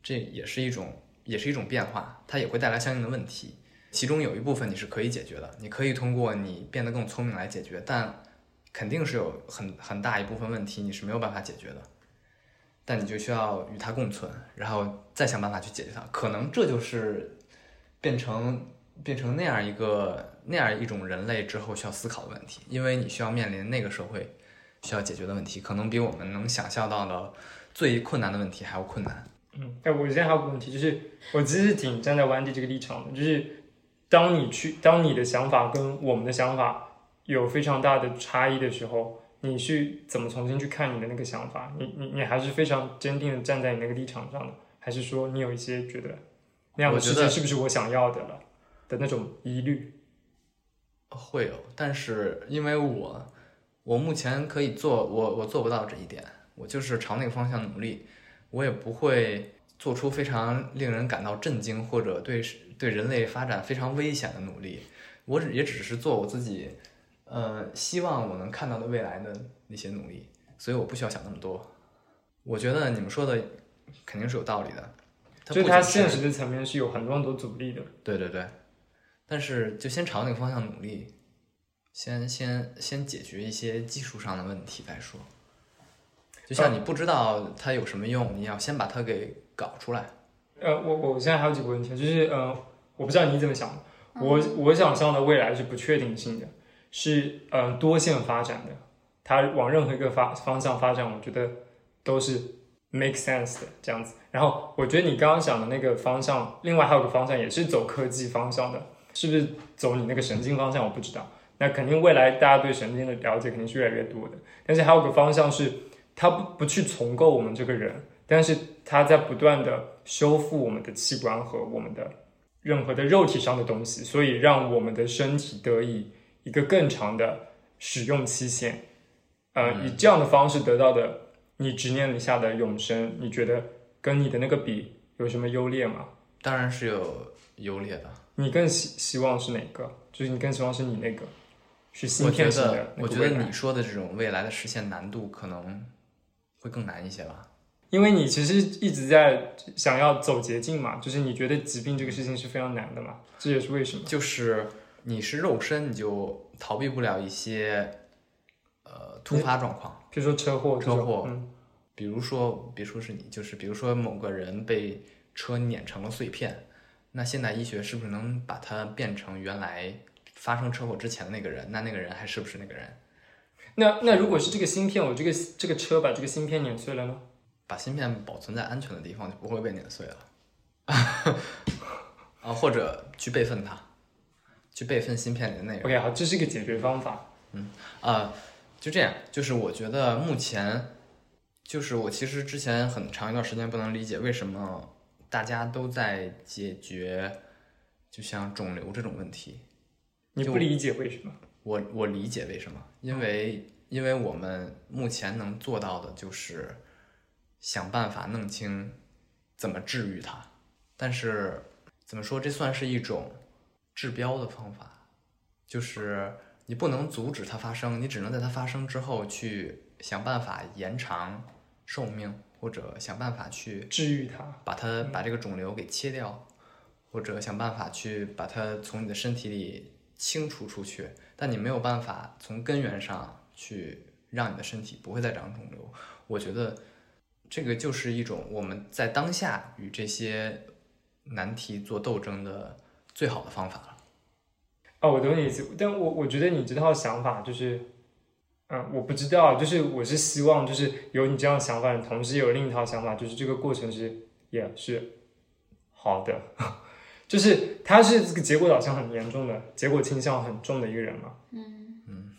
这也是一种，也是一种变化，它也会带来相应的问题。其中有一部分你是可以解决的，你可以通过你变得更聪明来解决，但肯定是有很很大一部分问题你是没有办法解决的。但你就需要与它共存，然后再想办法去解决它。可能这就是变成变成那样一个那样一种人类之后需要思考的问题，因为你需要面临那个社会需要解决的问题，可能比我们能想象到的最困难的问题还要困难。嗯，哎，我现在还有个问题，就是我其实挺站在湾地这个立场的，就是当你去，当你的想法跟我们的想法有非常大的差异的时候，你去怎么重新去看你的那个想法？你你你还是非常坚定的站在你那个立场上的，还是说你有一些觉得那样的世界我觉得是不是我想要的了的那种疑虑？会有，但是因为我我目前可以做，我我做不到这一点，我就是朝那个方向努力，我也不会做出非常令人感到震惊或者对对人类发展非常危险的努力，我只也只是做我自己，呃，希望我能看到的未来的那些努力，所以我不需要想那么多。我觉得你们说的肯定是有道理的，它就是它现实的层面是有很多很多阻力的。对对对，但是就先朝那个方向努力，先先先解决一些技术上的问题再说。就像你不知道它有什么用，你要先把它给搞出来。呃，我我现在还有几个问题，就是呃，我不知道你怎么想的，我我想象的未来是不确定性的，是呃多线发展的，它往任何一个发方向发展，我觉得都是 make sense 的这样子。然后我觉得你刚刚讲的那个方向，另外还有个方向也是走科技方向的，是不是走你那个神经方向？我不知道。那肯定未来大家对神经的了解肯定是越来越多的，但是还有个方向是，它不不去重构我们这个人，但是它在不断的修复我们的器官和我们的任何的肉体上的东西，所以让我们的身体得以一个更长的使用期限。呃，以这样的方式得到的你执念里下的永生，你觉得跟你的那个比有什么优劣吗？当然是有优劣的。你更希希望是哪个？就是你更希望是你那个是芯片型的得，那个未来我觉得你说的这种未来的实现难度可能会更难一些吧。因为你其实一直在想要走捷径嘛，就是你觉得疾病这个事情是非常难的嘛，这也是为什么。就是你是肉身，你就逃避不了一些呃突发状况。比如说车祸，车祸嗯，比如说，别说是你，就是比如说某个人被车碾成了碎片，那现代医学是不是能把它变成原来发生车祸之前的那个人？那那个人还是不是那个人？那那如果是这个芯片，我这个这个车把这个芯片碾碎了呢？把芯片保存在安全的地方，就不会被碾碎了。啊，或者去备份它，去备份芯片里的内容。OK，好，这是一个解决方法。嗯啊、就这样，就是我觉得目前，就是我其实之前很长一段时间不能理解为什么大家都在解决，就像肿瘤这种问题。你不理解为什么？我我理解为什么，因为因为我们目前能做到的就是想办法弄清怎么治愈它，但是怎么说，这算是一种治标的方法，就是你不能阻止它发生，你只能在它发生之后去想办法延长寿命，或者想办法去治愈它。把它把这个肿瘤给切掉，或者想办法去把它从你的身体里清除出去，但你没有办法从根源上去让你的身体不会再长肿瘤。我觉得这个就是一种我们在当下与这些难题做斗争的最好的方法了。哦，我懂你意思，但我我觉得你这套想法就是，嗯，我不知道，就是我是希望就是有你这样想法的同时，有另一套想法，就是这个过程是也是好的，就是他是这个结果导向很严重的，结果倾向很重的一个人嘛。嗯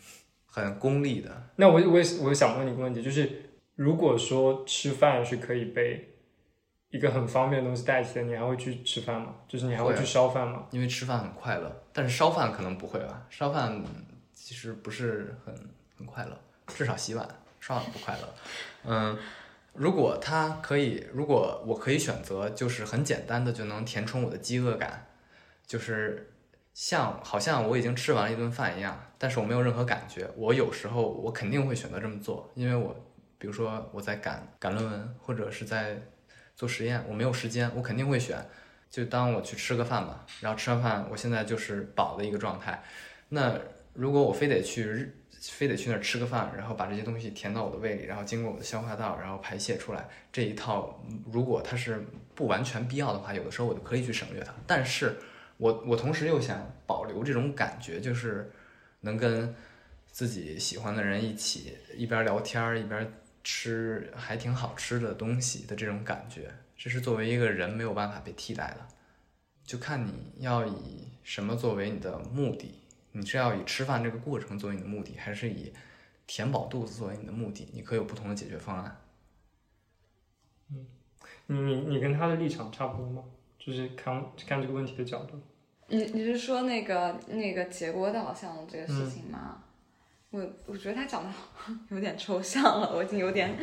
很功利的，那我我也我想问你一个问题，就是如果说吃饭是可以被一个很方便的东西代替的，你还会去吃饭吗？就是你还会去烧饭吗？因为吃饭很快乐，但是烧饭可能不会吧？烧饭其实不是很很快乐，至少洗碗刷碗不快乐。嗯，如果它可以，如果我可以选择，就是很简单的就能填充我的饥饿感，就是像好像我已经吃完了一顿饭一样，但是我没有任何感觉。我有时候我肯定会选择这么做，因为我比如说我在赶赶论文，或者是在做实验，我没有时间，我肯定会选。就当我去吃个饭吧，然后吃完饭，我现在就是饱的一个状态。那如果我非得去日，非得去那儿吃个饭，然后把这些东西填到我的胃里，然后经过我的消化道，然后排泄出来，这一套如果它是不完全必要的话，有的时候我就可以去省略它。但是我我同时又想保留这种感觉，就是能跟自己喜欢的人一起一边聊天一边吃还挺好吃的东西的这种感觉，这是作为一个人没有办法被替代的。就看你要以什么作为你的目的，你是要以吃饭这个过程作为你的目的，还是以填饱肚子作为你的目的，你可以有不同的解决方案。你你你跟他的立场差不多吗？就是看看这个问题的角度。你你是说那个那个结果导向这个事情吗？我我觉得他讲的 有点抽象了，我已经有点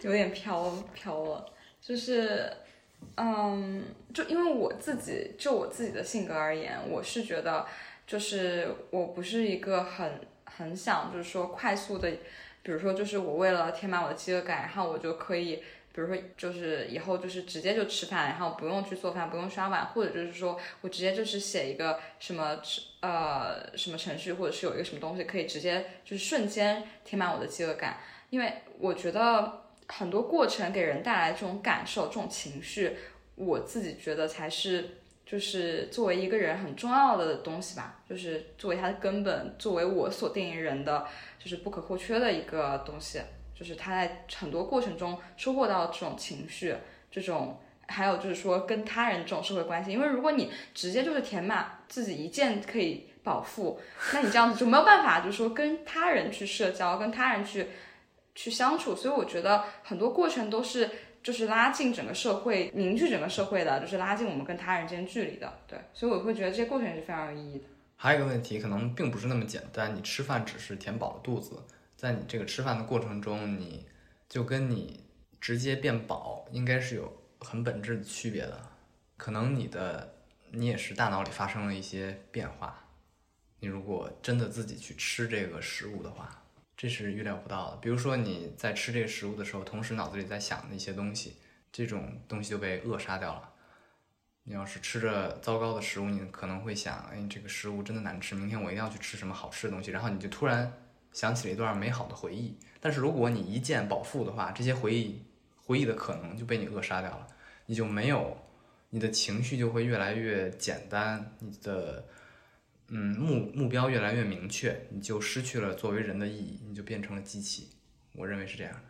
有点飘飘了。就是，嗯，就因为我自己就我自己的性格而言，我是觉得就是我不是一个很很想就是说快速的，比如说就是我为了填满我的饥饿感，然后我就可以。比如说，就是以后就是直接就吃饭，然后不用去做饭，不用刷碗，或者就是说我直接就是写一个什么呃什么程序，或者是有一个什么东西可以直接就是瞬间填满我的饥饿感。因为我觉得很多过程给人带来这种感受、这种情绪，我自己觉得才是就是作为一个人很重要的东西吧，就是作为他的根本，作为我所定义人的就是不可或缺的一个东西。就是他在很多过程中收获到这种情绪，这种还有就是说跟他人这种社会关系，因为如果你直接就是填满自己一件可以饱腹，那你这样子就没有办法，就是说跟他人去社交，跟他人去去相处。所以我觉得很多过程都是就是拉近整个社会，凝聚整个社会的，就是拉近我们跟他人之间距离的。对，所以我会觉得这些过程也是非常有意义的。还有一个问题，可能并不是那么简单，你吃饭只是填饱了肚子。在你这个吃饭的过程中，你就跟你直接变饱应该是有很本质的区别的。可能你的你也是大脑里发生了一些变化。你如果真的自己去吃这个食物的话，这是预料不到的。比如说你在吃这个食物的时候，同时脑子里在想的一些东西，这种东西就被扼杀掉了。你要是吃着糟糕的食物，你可能会想，哎，这个食物真的难吃，明天我一定要去吃什么好吃的东西，然后你就突然。想起了一段美好的回忆，但是如果你一见饱腹的话，这些回忆回忆的可能就被你扼杀掉了，你就没有，你的情绪就会越来越简单，你的嗯目目标越来越明确，你就失去了作为人的意义，你就变成了机器。我认为是这样的。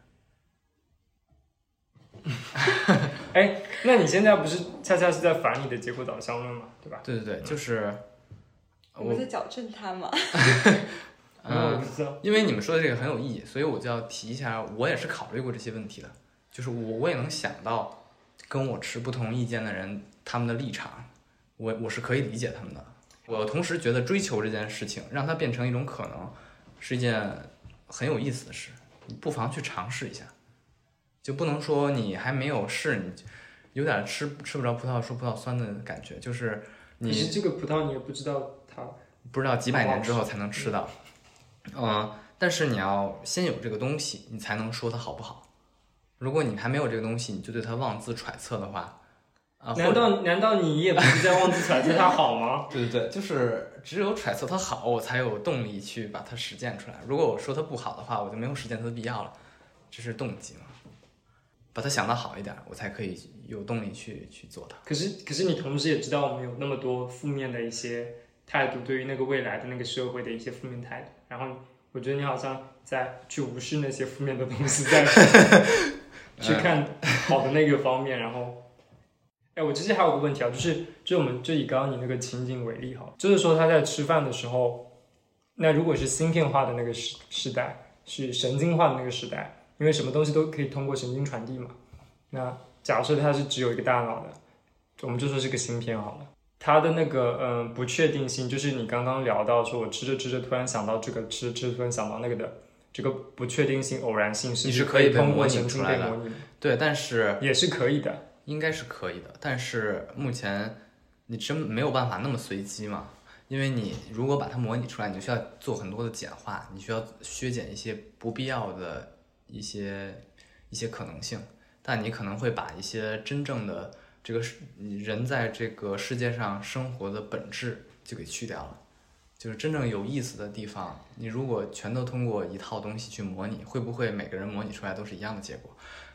哎，那你现在不是恰恰是在反你的结果导向论嘛，对吧？对对对，就是我在矫正他嘛。嗯，因为你们说的这个很有意义，所以我就要提一下，我也是考虑过这些问题的。就是我我也能想到，跟我持不同意见的人他们的立场，我我是可以理解他们的。我同时觉得追求这件事情，让它变成一种可能，是一件很有意思的事。你不妨去尝试一下，就不能说你还没有试，你有点吃吃不着葡萄说葡萄酸的感觉。就是你是这个葡萄，你也不知道它不知道几百年之后才能吃到。嗯，但是你要先有这个东西，你才能说它好不好。如果你还没有这个东西，你就对它妄自揣测的话，啊，难道难道你也不是在妄自揣测它好吗？对对对，就是只有揣测它好，我才有动力去把它实践出来。如果我说它不好的话，我就没有实践它的必要了。这是动机嘛？把它想的好一点，我才可以有动力去去做它。可是可是你同时也知道，我们有那么多负面的一些。态度对于那个未来的那个社会的一些负面态度，然后我觉得你好像在去无视那些负面的东西，在 去看好的那个方面。然后，哎，我其实还有个问题啊，就是就我们就以刚刚你那个情景为例哈，就是说他在吃饭的时候，那如果是芯片化的那个时时代，是神经化的那个时代，因为什么东西都可以通过神经传递嘛。那假设它是只有一个大脑的，我们就说是个芯片好了。它的那个嗯不确定性，就是你刚刚聊到说，我吃着吃着突然想到这个，吃着吃着突然想到那个的这个不确定性、偶然性，是可以通过神经被模拟。对，但是也是可以的，应该是可以的。但是目前你真没有办法那么随机嘛？因为你如果把它模拟出来，你就需要做很多的简化，你需要削减一些不必要的一些一些可能性，但你可能会把一些真正的。这个是人在这个世界上生活的本质就给去掉了，就是真正有意思的地方。你如果全都通过一套东西去模拟，会不会每个人模拟出来都是一样的结果？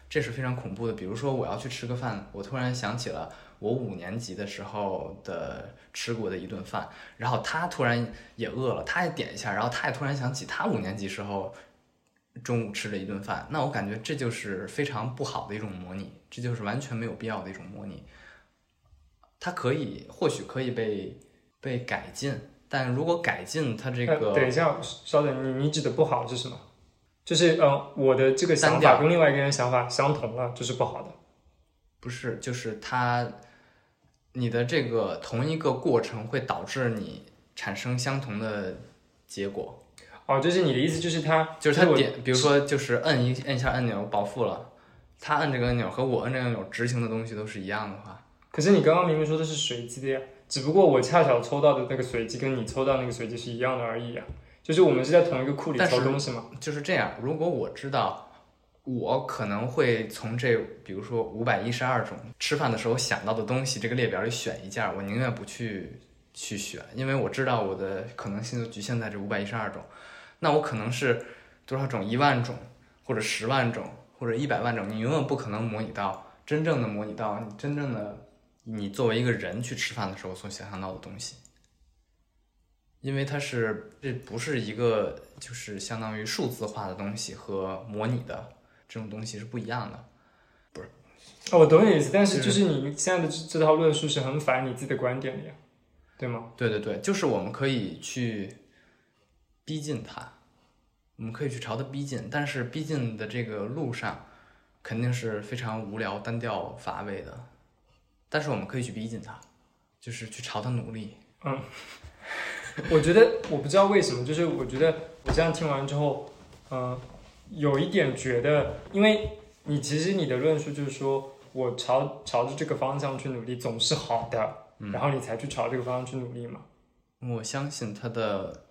这是非常恐怖的。比如说，我要去吃个饭，我突然想起了我五年级的时候的吃过的一顿饭，然后他突然也饿了，他也点一下，然后他也突然想起他五年级时候。中午吃了一顿饭，那我感觉这就是非常不好的一种模拟，这就是完全没有必要的一种模拟。它可以或许可以被被改进，但如果改进它这个，等一下，稍等，你你指的不好是什么？就是呃，我的这个想法跟另外一个人想法相同了，这是不好的。不是，就是它，你的这个同一个过程会导致你产生相同的结果，哦，就是你的意思，就是他，就是他点，比如说就是摁一摁一下按钮保护了，他摁这个按钮和我摁这个按钮执行的东西都是一样的话，可是你刚刚明明说的是随机的呀，只不过我恰巧抽到的那个随机跟你抽到那个随机是一样的而已呀。就是我们是在同一个库里抽东西吗。就是这样。如果我知道我可能会从这，比如说五百一十二种吃饭的时候想到的东西这个列表里选一件儿，我宁愿不去去选，因为我知道我的可能性就局限在这五百一十二种。那我可能是多少种？一万种，或者十万种，或者一百万种，你永远不可能模拟到真正的模拟到你真正的你作为一个人去吃饭的时候所想象到的东西。因为它是这不是一个就是相当于数字化的东西和模拟的这种东西是不一样的。哦，我懂你意思，但是是就是你现在的这这套论述是很反你自己的观点的呀，对吗？对对对，就是我们可以去逼近它，我们可以去朝它逼近，但是逼近的这个路上肯定是非常无聊、单调、乏味的。但是我们可以去逼近它，就是去朝它努力。嗯 我觉得我不知道为什么，就是我觉得我这样听完之后，嗯、有一点觉得，因为你其实你的论述就是说我朝朝着这个方向去努力总是好的，然后你才去朝这个方向去努力嘛，我相信它的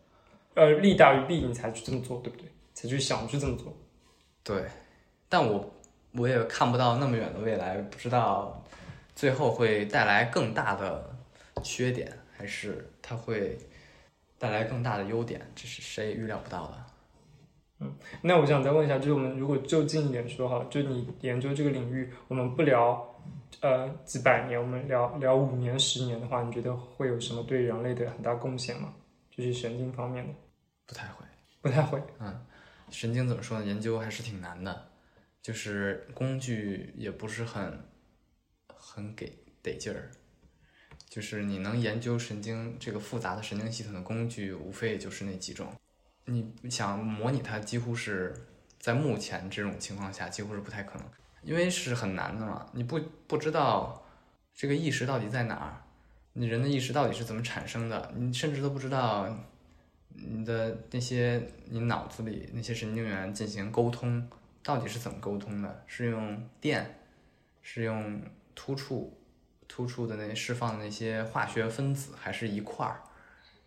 呃，利大于弊，你才去这么做，对不对？才去想去这么做。对，但我我也看不到那么远的未来，不知道最后会带来更大的缺点，还是它会带来更大的优点，这是谁也预料不到的。嗯那我想再问一下，就是我们如果就近一点说哈，就你研究这个领域，我们不聊呃几百年，我们聊聊五年、十年的话，你觉得会有什么对人类的很大贡献吗？就是神经方面的，不太会。不太会。嗯神经怎么说呢？研究还是挺难的，就是工具也不是很很给得劲儿。就是你能研究神经这个复杂的神经系统的工具，无非也就是那几种。你想模拟它，几乎是在目前这种情况下，几乎是不太可能，因为是很难的嘛。你不不知道这个意识到底在哪儿，你人的意识到底是怎么产生的，你甚至都不知道你的那些你脑子里那些神经元进行沟通，到底是怎么沟通的？是用电，是用突触突触的那释放的那些化学分子，还是一块儿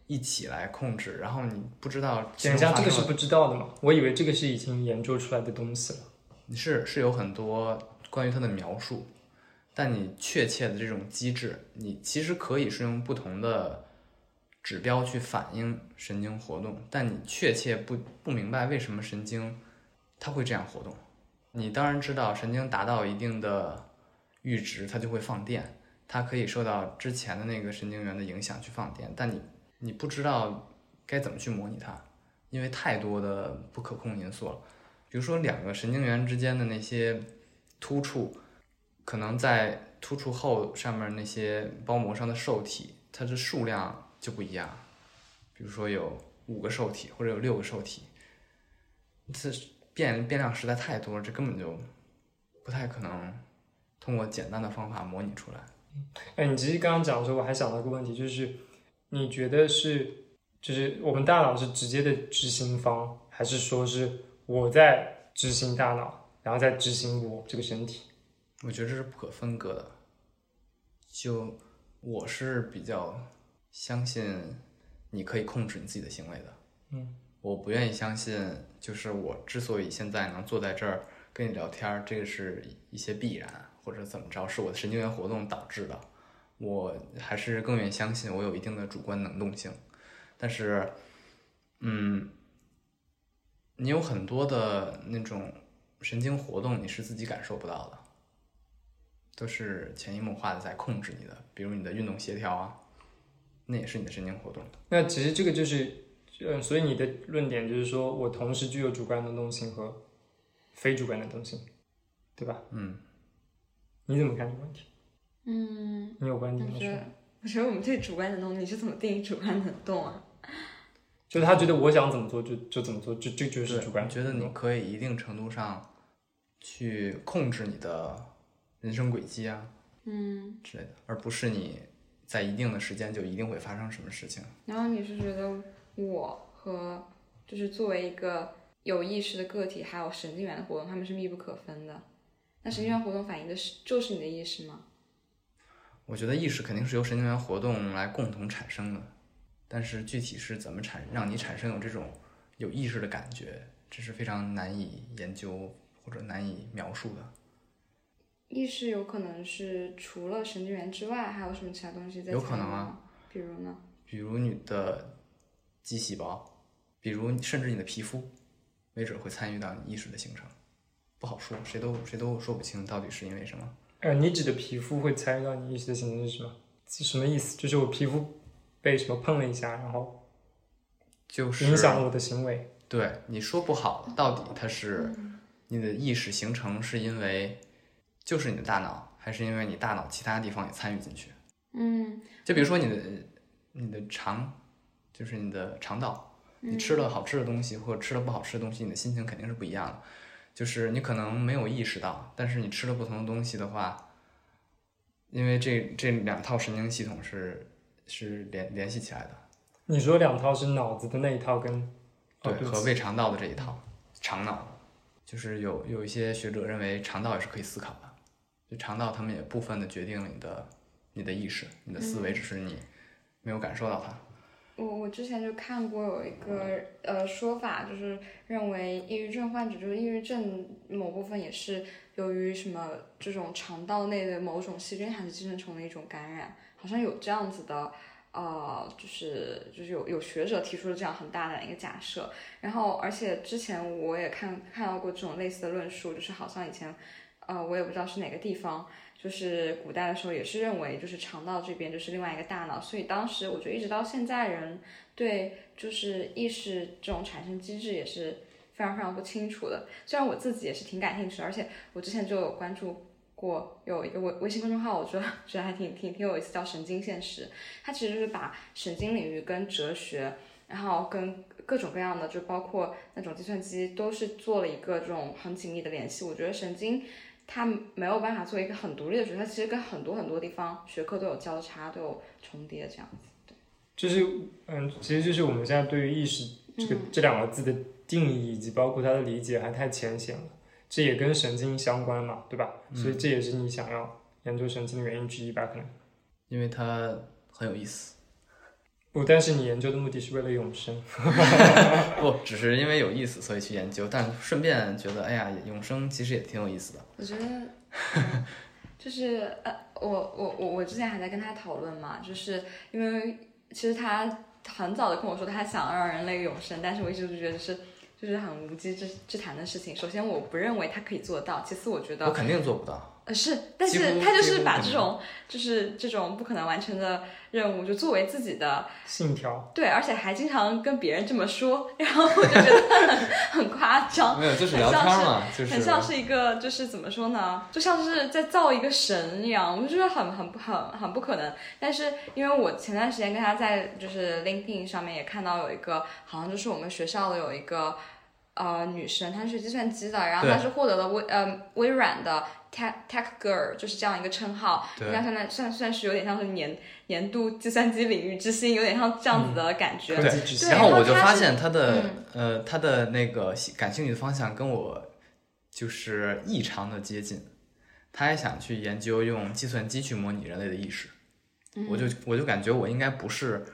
一起来控制？然后你不知道其等一下，这个是不知道的嘛？我以为这个是已经研究出来的东西了。是是有很多关于它的描述，但你确切的这种机制，你其实可以是用不同的指标去反映神经活动，但你确切不不明白为什么神经它会这样活动。你当然知道神经达到一定的阈值，它就会放电，它可以受到之前的那个神经元的影响去放电，但你你不知道该怎么去模拟它，因为太多的不可控因素了。比如说两个神经元之间的那些突触，可能在突触后上面那些包膜上的受体，它的数量就不一样。比如说有五个受体或者有六个受体，这变变量实在太多了，这根本就不太可能通过简单的方法模拟出来。哎，你其实刚刚讲的时候，我还想到一个问题，就是你觉得是，就是我们大脑是直接的执行方，还是说是我在执行大脑，然后再执行我这个身体？我觉得这是不可分割的。就我是比较相信你可以控制你自己的行为的。嗯，我不愿意相信，就是我之所以现在能坐在这儿跟你聊天，这个是一些必然或者怎么着，是我的神经元活动导致的。我还是更愿意相信我有一定的主观能动性。但是，嗯，你有很多的那种神经活动，你是自己感受不到的。都是潜移默化的在控制你的，比如你的运动协调啊，那也是你的神经活动。那其实这个就是，嗯，所以你的论点就是说我同时具有主观能动性和非主观能动性，对吧？嗯，你怎么看这个问题？嗯，你有观点我觉得吗？，我觉得我们对主观能动，你是怎么定义主观能动啊？就是他觉得我想怎么做就就怎么做，就这就是主观。我觉得你可以一定程度上去控制你的人生轨迹啊嗯，之类的，而不是你在一定的时间就一定会发生什么事情。然后你是觉得我和就是作为一个有意识的个体，还有神经元的活动，他们是密不可分的。那神经元活动反映的是就是你的意识吗？我觉得意识肯定是由神经元活动来共同产生的，但是具体是怎么产让你产生有这种有意识的感觉，这是非常难以研究或者难以描述的。意识有可能是除了神经元之外，还有什么其他东西在有可能啊？比如呢？比如你的肌细胞，比如甚至你的皮肤，没准会参与到你意识的形成，不好说，谁都谁都说不清到底是因为什么。呃，你指的皮肤会参与到你意识的形成是什么？是什么意思？就是我皮肤被什么碰了一下，然后就是影响了我的行为。对你说不好，到底它是你的意识形成是因为就是你的大脑，还是因为你大脑其他地方也参与进去？嗯就比如说你的你的肠，就是你的肠道，你吃了好吃的东西或者吃了不好吃的东西，你的心情肯定是不一样的。就是你可能没有意识到，但是你吃了不同的东西的话，因为这这两套神经系统是是联联系起来的，你说两套是脑子的那一套跟对，哦对和胃肠道的这一套，肠脑，就是有有一些学者认为肠道也是可以思考的，就肠道他们也部分的决定了你的你的意识，你的思维，只是你没有感受到它。我我之前就看过有一个呃说法，就是认为抑郁症患者就是抑郁症某部分也是由于什么这种肠道内的某种细菌还是寄生虫的一种感染，好像有这样子的。呃，就是就是有有学者提出了这样很大胆的一个假设，然后而且之前我也看看到过这种类似的论述，就是好像以前，呃，我也不知道是哪个地方，就是古代的时候也是认为就是肠道这边就是另外一个大脑，所以当时我觉得一直到现在人对就是意识这种产生机制也是非常非常不清楚的。虽然我自己也是挺感兴趣的，而且我之前就有关注过有一个微微信公众号，我觉得觉得还挺挺挺有意思，叫神经现实。它其实就是把神经领域跟哲学，然后跟各种各样的，就包括那种计算机，都是做了一个这种很紧密的联系。我觉得神经它没有办法做一个很独立的学科，它其实跟很多很多地方学科都有交叉，都有重叠这样子。对就是嗯，其实就是我们现在对于意识这个、这两个字的定义以及包括它的理解还太浅显了，这也跟神经相关嘛，对吧？所以这也是你想要研究神经的原因之一吧？可能因为它很有意思，不，但是你研究的目的是为了永生。不只是因为有意思所以去研究，但顺便觉得，哎呀，永生其实也挺有意思的。我觉得，嗯就是呃，我我我我之前还在跟他讨论嘛，就是因为其实他很早的跟我说他想让人类永生，但是我一直都觉得是就是很无稽之之谈的事情。首先，我不认为他可以做到；其次，我觉得我肯定做不到。呃，是，但是他就是把这种就是这种不可能完成的任务，就作为自己的信条，对，而且还经常跟别人这么说，然后我就觉得很 很夸张，没有，就是聊天嘛，就是很像是一个就是怎么说呢，就像是在造一个神一样，我就觉得很很不很很不可能。但是因为我前段时间跟他在就是 LinkedIn 上面也看到有一个，好像就是我们学校的有一个。呃，女生她是学计算机的，然后她是获得了微呃微软的 Tech Tech Girl，就是这样一个称号，对。应该算在算算是有点像是年年度计算机领域之星，有点像这样子的感觉。对。然后我就发现他的、嗯。呃他的那个感兴趣的方向跟我就是异常的接近，他也想去研究用计算机去模拟人类的意识，我就我就感觉我应该不是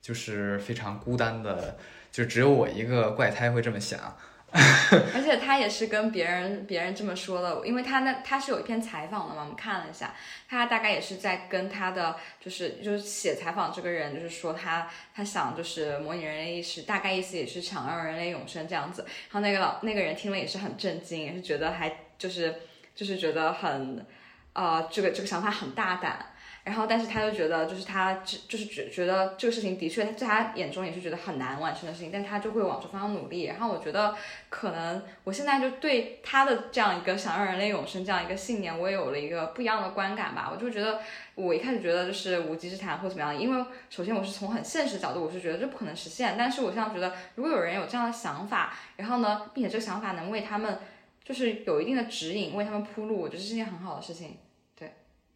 就是非常孤单的，就只有我一个怪胎会这么想。而且他也是跟别人别人这么说的，因为他那他是有一篇采访的嘛，我们看了一下，他大概也是在跟他的就是就是写采访这个人，就是说他他想就是模拟人类意识，大概意思也是想让人类永生这样子。然后那个老那个人听了也是很震惊，也是觉得还就是就是觉得很呃这个这个想法很大胆。然后但是他就觉得就是他就是觉觉得这个事情的确在他眼中也是觉得很难完成的事情，但他就会往这方向努力。然后我觉得可能我现在就对他的这样一个想让人类永生这样一个信念，我也有了一个不一样的观感吧。我就觉得我一开始觉得就是无稽之谈或怎么样，因为首先我是从很现实角度，我是觉得这不可能实现。但是我现在觉得，如果有人有这样的想法，然后呢，并且这个想法能为他们就是有一定的指引，为他们铺路，我觉得是件很好的事情。对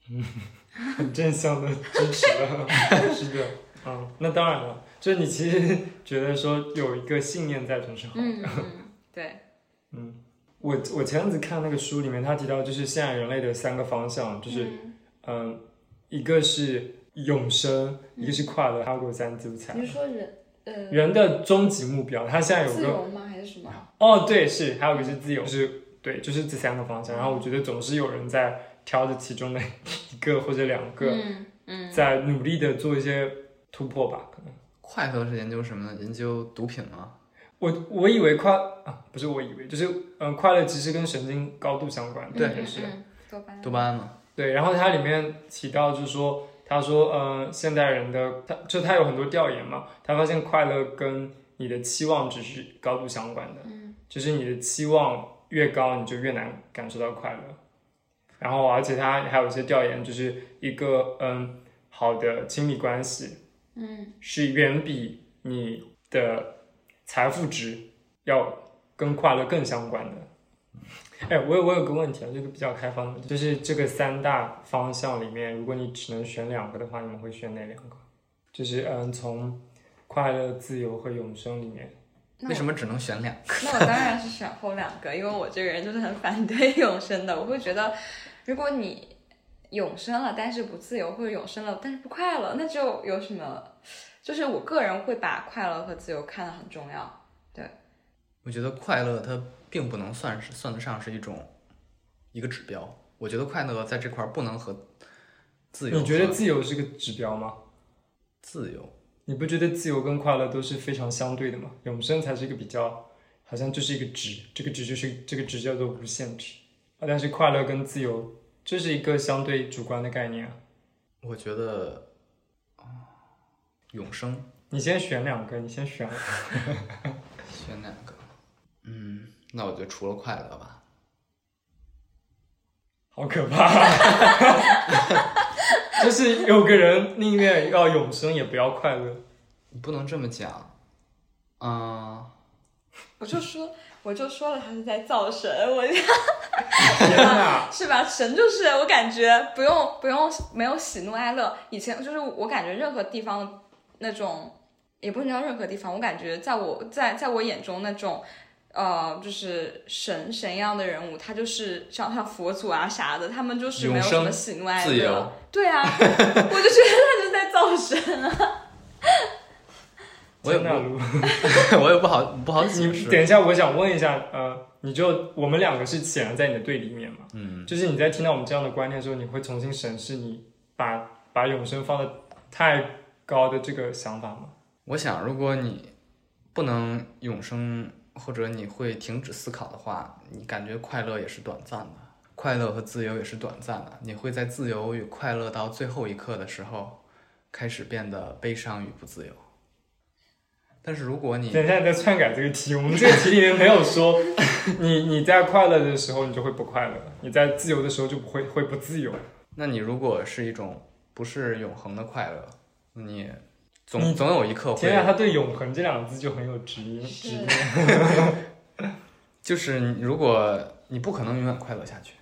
很正向的支持了，是的，嗯，那当然了，就是你其实 觉得说有一个信念在总是好的，嗯，嗯对，嗯，我我前阵子看那个书里面，他提到就是现在人类的三个方向，就是嗯嗯，一个是永生，一个是快乐，还有个三自残你。是说人呃人的终极目标，他现在有个自由吗？还是什么？哦，对，是，还有一个是自由，就是对，就是这三个方向。然后我觉得总是有人在挑着其中的一个或者两个，嗯嗯在努力的做一些突破吧。可能快乐是研究什么呢？研究毒品吗？我我以为快啊，不是我以为，就是嗯、呃快乐其实跟神经高度相关，对也是。嗯多巴胺多巴胺嘛？对，然后它里面提到就是说，他说，呃，现代人的他就他有很多调研嘛，他发现快乐跟你的期望值是高度相关的，嗯就是你的期望越高，你就越难感受到快乐。然后，而且他还有一些调研，就是一个嗯好的亲密关系嗯是远比你的财富值要跟快乐更相关的。哎，我有我有个问题啊，这个比较开放的，就是这个三大方向里面，如果你只能选两个的话，你们会选哪两个？就是嗯，从快乐、自由和永生里面，为什么只能选两个？那我当然是选后两个，因为我这个人就是很反对永生的。我会觉得，如果你永生了，但是不自由，或者永生了，但是不快乐，那就有什么？就是我个人会把快乐和自由看得很重要。对我觉得快乐它并不能算是算得上是一种一个指标。我觉得快乐在这块儿不能和自由和。你觉得自由是个指标吗？自由？你不觉得自由跟快乐都是非常相对的吗？永生才是一个比较，好像就是一个值，这个值就是这个值叫做无限值啊。但是快乐跟自由这是一个相对主观的概念啊。我觉得啊，永生你先选两个，你先选。选两个？嗯，那我就除了快乐吧。好可怕！就是有个人宁愿要永生也不要快乐。你不能这么讲。啊、我就说，我就说了，他是在造神，我天哪！是吧？神就是我感觉不用不用没有喜怒哀乐。以前就是我感觉任何地方那种，也不能叫任何地方，我感觉在我在在我眼中那种。呃，就是神神一样的人物，他就是像像佛祖啊啥的，他们就是没有什么喜怒哀乐。自由对啊，我就觉得他就在造神啊。我也不，我也不好不好解你释。等一下，我想问一下，呃，你就我们两个是显然在你的对立面嘛？嗯，就是你在听到我们这样的观念的时候，你会重新审视你把把永生放的太高的这个想法吗？我想，如果你不能永生，或者你会停止思考的话，你感觉快乐也是短暂的，快乐和自由也是短暂的。你会在自由与快乐到最后一刻的时候，开始变得悲伤与不自由。但是如果你等一下你再篡改这个题，我们 这个题里面没有说 你你在快乐的时候你就会不快乐，你在自由的时候就不会会不自由。那你如果是一种不是永恒的快乐，那你你总总有一刻天啊，他对永恒这两个字就很有执念执念。就是你如果你不可能永远快乐下去，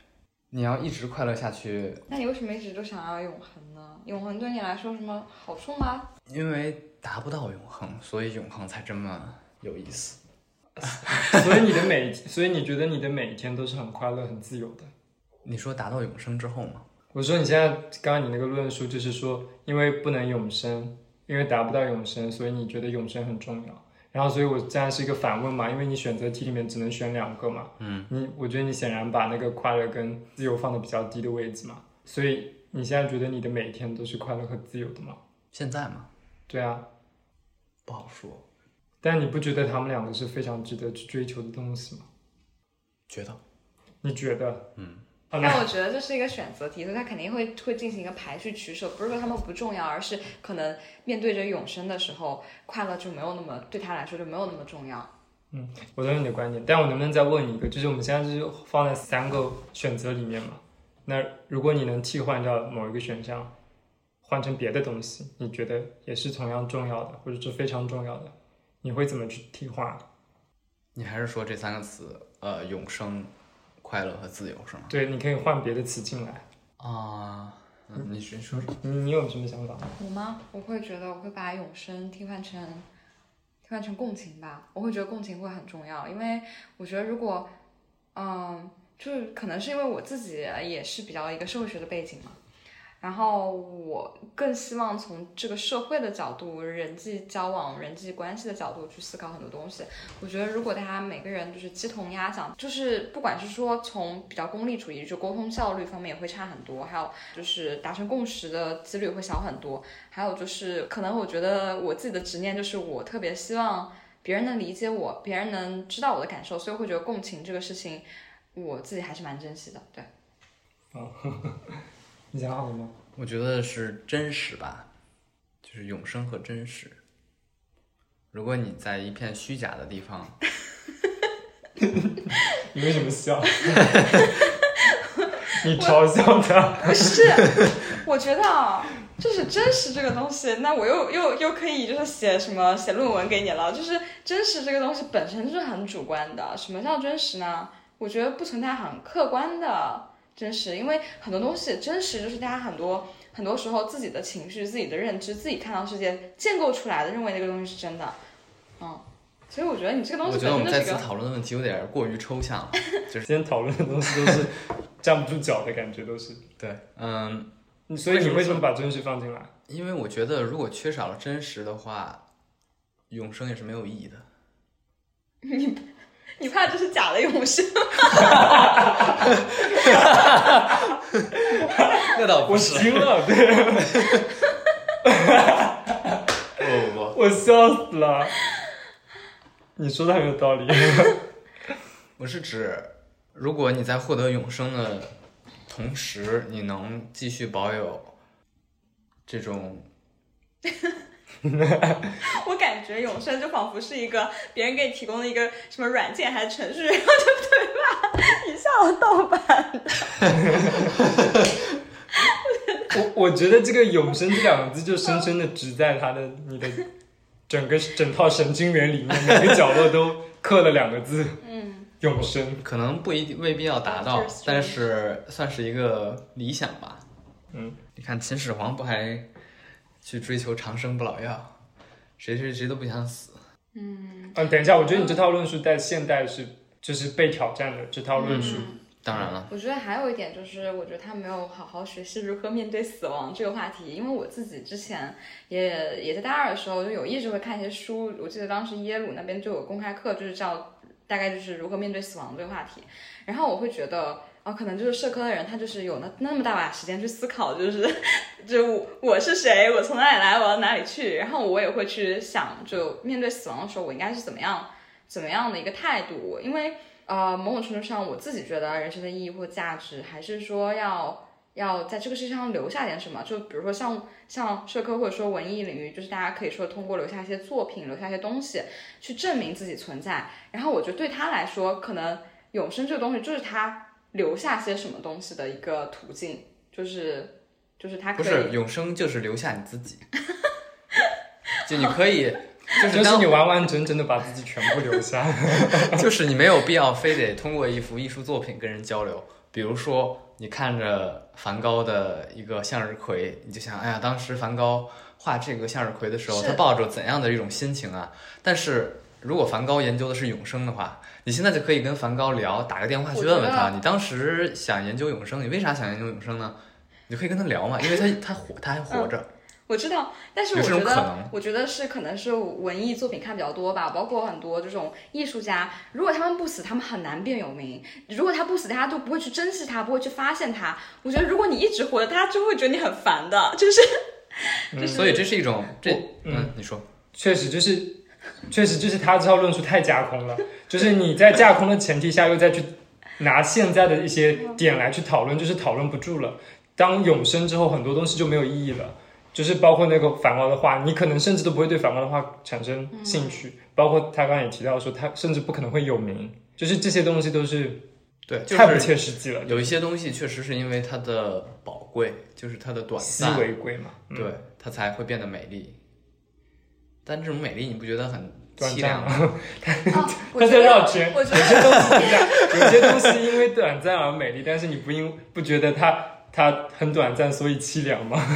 你要一直快乐下去，那你为什么一直都想要永恒呢？永恒对你来说有什么好处吗？因为达不到永恒，所以永恒才这么有意思。所以你的每，所以你觉得你的每一天都是很快乐、很自由的。你说达到永生之后吗？我说你现在刚刚你那个论述就是说，因为不能永生，因为达不到永生，所以你觉得永生很重要。然后，所以我这样是一个反问嘛，因为你选择题里面只能选两个嘛。嗯，你我觉得你显然把那个快乐跟自由放的比较低的位置嘛，所以你现在觉得你的每一天都是快乐和自由的吗？现在吗？对啊，不好说，但你不觉得他们两个是非常值得去追求的东西吗？觉得你觉得？嗯，啊但我觉得这是一个选择题，所以他肯定会会进行一个排序取舍，不是说他们不重要，而是可能面对着永生的时候，快乐就没有那么对他来说就没有那么重要。嗯我同意你的观点，但我能不能再问你一个？就是我们现在就是放在三个选择里面嘛？那如果你能替换掉某一个选项，换成别的东西，你觉得也是同样重要的，或者是非常重要的，你会怎么去替换？你还是说这三个词，呃，永生、快乐和自由是吗？对，你可以换别的词进来。啊，嗯，你先说说。你你有什么想法？我吗？我会觉得我会把永生替换成替换成共情吧。我会觉得共情会很重要，因为我觉得如果，嗯，就是可能是因为我自己也是比较一个社会学的背景嘛，然后我更希望从这个社会的角度、人际交往、人际关系的角度去思考很多东西。我觉得如果大家每个人就是鸡同鸭讲，就是不管是说从比较功利主义，就沟通效率方面也会差很多，还有就是达成共识的几率会小很多。还有就是，可能我觉得我自己的执念就是我特别希望别人能理解我，别人能知道我的感受，所以会觉得共情这个事情，我自己还是蛮珍惜的。对，你想好了吗？我觉得是真实吧，就是永生和真实。如果你在一片虚假的地方，你为什么笑？你嘲笑他？不是，我觉得啊，就是真实这个东西，那我又又又可以就是写什么写论文给你了。就是真实这个东西本身就是很主观的。什么叫真实呢？我觉得不存在很客观的真实，因为很多东西真实就是大家很多很多时候自己的情绪、自己的认知、自己看到世界建构出来的，认为那个东西是真的。嗯，所以我觉得你这个东西我觉得我们本身就是一个。在此讨论的问题有点过于抽象了。就是今天讨论的东西都是站不住脚的感觉，都是。对，嗯，所以你为什么把真实放进来？因为我觉得如果缺少了真实的话，永生也是没有意义的。你怕这是假的永生？那倒我惊了，对，不不不，我笑死了。你说的很有道理。我是指，如果你在获得永生的同时，你能继续保有这种 我感觉永生就仿佛是一个别人给你提供的一个什么软件还是程序，然后就对吧？一下盗版。我我觉得这个“永生”这两个字就深深的植在他的你的整个整套神经元里面，每个角落都刻了两个字嗯，“永生可能不一定未必要达到但是算是一个理想吧。嗯，你看秦始皇不还去追求长生不老药，谁谁谁都不想死。”。嗯，嗯，等一下，我觉得你这套论述在现代是就是被挑战的这套论述。当然了，我觉得还有一点就是，我觉得他没有好好学习如何面对死亡这个话题。因为我自己之前也也在大二的时候就有意识会看一些书，我记得当时耶鲁那边就有公开课，就是叫大概就是如何面对死亡这个话题。然后我会觉得。可能就是社科的人，他就是有那那么大把时间去思考，就是就我我是谁，我从哪里来，我要哪里去。然后我也会去想，就面对死亡的时候，我应该是怎么样怎么样的一个态度，因为呃，某种程度上，我自己觉得人生的意义或价值，还是说要要在这个世界上留下点什么。就比如说像像社科或者说文艺领域，就是大家可以说通过留下一些作品、留下一些东西，去证明自己存在。然后我觉得对他来说，可能永生这个东西就是他留下些什么东西的一个途径，就是就是他不是永生就是留下你自己，就你可以，就是就是当你完完整整的把自己全部留下。就是你没有必要非得通过一幅艺术作品跟人交流。比如说，你看着梵高的一个向日葵，你就想，哎呀，当时梵高画这个向日葵的时候，他抱着怎样的一种心情啊？但是如果梵高研究的是永生的话，你现在就可以跟梵高聊，打个电话去问问他，你当时想研究永生，你为啥想研究永生呢？你就可以跟他聊嘛，因为他他活，他还活着。我知道，但是我觉得我觉得是可能是文艺作品看比较多吧，包括很多这种艺术家，如果他们不死，他们很难变有名。如果他不死，大家都不会去珍惜他，不会去发现他。我觉得如果你一直活着，大家就会觉得你很烦的，就是就是所以这是一种这嗯嗯，你说确实就是，确实就是他这套论述太架空了，就是你在架空的前提下又再去拿现在的一些点来去讨论，就是讨论不住了。当永生之后，很多东西就没有意义了。就是包括那个梵高的画，你可能甚至都不会对梵高的画产生兴趣。包括他刚刚也提到说，他甚至不可能会有名。就是这些东西都是对，太不切实际了。有一些东西确实是因为它的宝贵，就是它的短稀暂，为贵嘛。嗯对，它才会变得美丽。但这种美丽，你不觉得很凄凉吗？啊，我他在绕圈，我觉有些得东西，有些东西因为短暂而美丽，但是你不因不觉得它它很短暂，所以凄凉吗？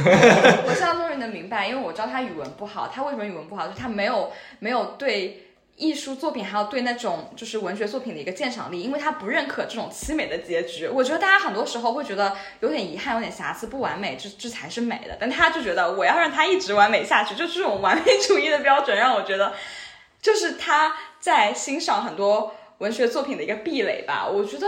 我现在终于能明白，因为我知道他语文不好，他为什么语文不好，就是他没有没有对艺术作品还有对那种就是文学作品的一个鉴赏力，因为他不认可这种凄美的结局。我觉得大家很多时候会觉得有点遗憾、有点瑕疵、不完美，这这才是美的。但他就觉得我要让它一直完美下去，就这种完美主义的标准让我觉得，就是他在欣赏很多文学作品的一个壁垒吧。我觉得。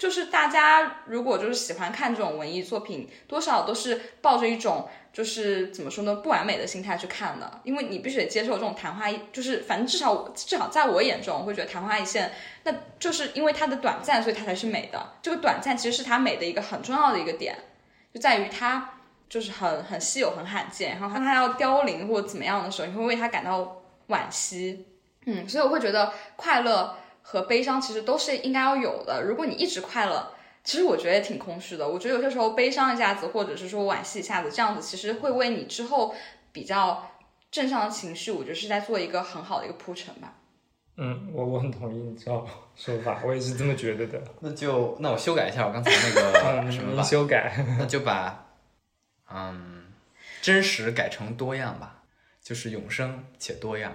就是大家如果就是喜欢看这种文艺作品，多少都是抱着一种就是怎么说呢不完美的心态去看的，因为你必须得接受这种昙花一，就是反正至少我至少在我眼中，我会觉得昙花一现，那就是因为它的短暂，所以它才是美的。这个短暂其实是它美的一个很重要的一个点，就在于它就是很很稀有、很罕见，然后当它要凋零或怎么样的时候，你会为它感到惋惜。嗯，所以我会觉得快乐。和悲伤其实都是应该要有的。如果你一直快乐，其实我觉得也挺空虚的。我觉得有些时候悲伤一下子，或者是说惋惜一下子，这样子其实会为你之后比较正向的情绪，我觉得是在做一个很好的一个铺陈吧。嗯，我我很同意你这种说法，我也是这么觉得的。那就那我修改一下我刚才那个什么吧，修改。那就把嗯真实改成多样吧，就是永生且多样。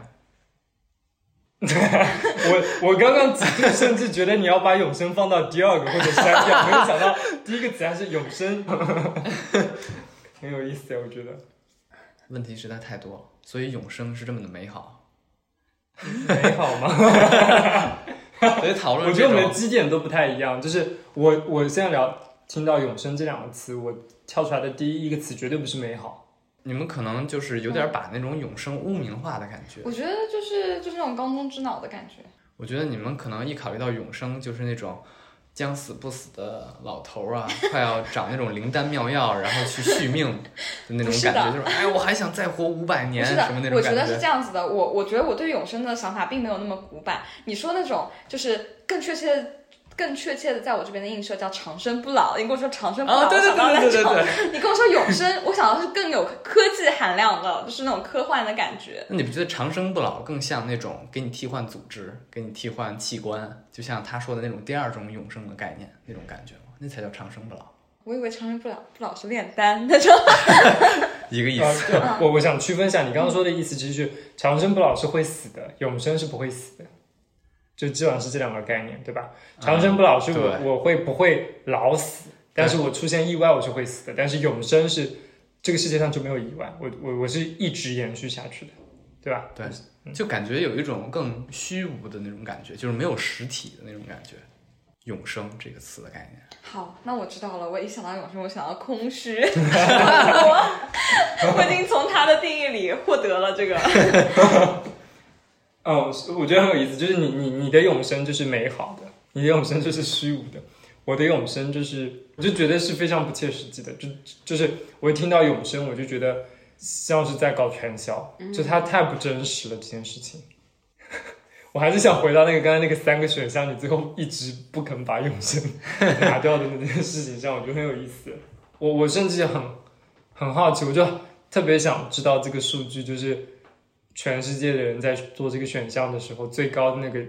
我我刚刚甚至觉得你要把永生放到第二个或者删掉，没有想到第一个词还是永生，很有意思的，我觉得。问题实在太多了，所以永生是这么的美好。美好吗？所以讨论我觉得我们的基点都不太一样。就是我我现在聊听到永生这两个词，我跳出来的第一个词绝对不是美好。你们可能就是有点把那种永生污名化的感觉。我觉得就是就是那种缸中之脑的感觉。我觉得你们可能一考虑到永生，就是那种将死不死的老头儿啊，快要长那种灵丹妙药，然后去续命的那种感觉，就是哎，我还想再活五百年什么那，种感的我觉得是这样子的。我我觉得我对永生的想法并没有那么古板。你说那种就是更确切的。更确切的，在我这边的映射叫长生不老。你跟我说长生不老，哦，对对我想到对对对那种对。你跟我说永生，我想到是更有科技含量的，就是那种科幻的感觉。那你不觉得长生不老更像那种给你替换组织、给你替换器官，就像他说的那种第二种永生的概念那种感觉吗？那才叫长生不老，我以为长生不老不老是炼丹那种。一个意啊，思。对我我想区分一下，你刚刚说的意思，其实是长生不老是会死的，永生是不会死的，就基本上是这两个概念，对吧？长生不老是我、对我会不会老死，但是我出现意外我是会死的，但是永生是这个世界上就没有意外，我我我是一直延续下去的，对吧？对，就感觉有一种更虚无的那种感觉，就是没有实体的那种感觉。永生这个词的概念，好，那我知道了。我一想到永生，我想到空虚。我 我已经从他的定义里获得了这个。哦，我觉得很有意思，就是你你你的永生就是美好的，你的永生就是虚无的，我的永生就是，我就觉得是非常不切实际的，就就是我一听到永生，我就觉得像是在搞传销，就它太不真实了这件事情。我还是想回到那个刚才那个三个选项，你最后一直不肯把永生 拿掉的那件事情上，我觉得很有意思。我我甚至很很好奇，我就特别想知道这个数据，就是全世界的人在做这个选项的时候，最高的那个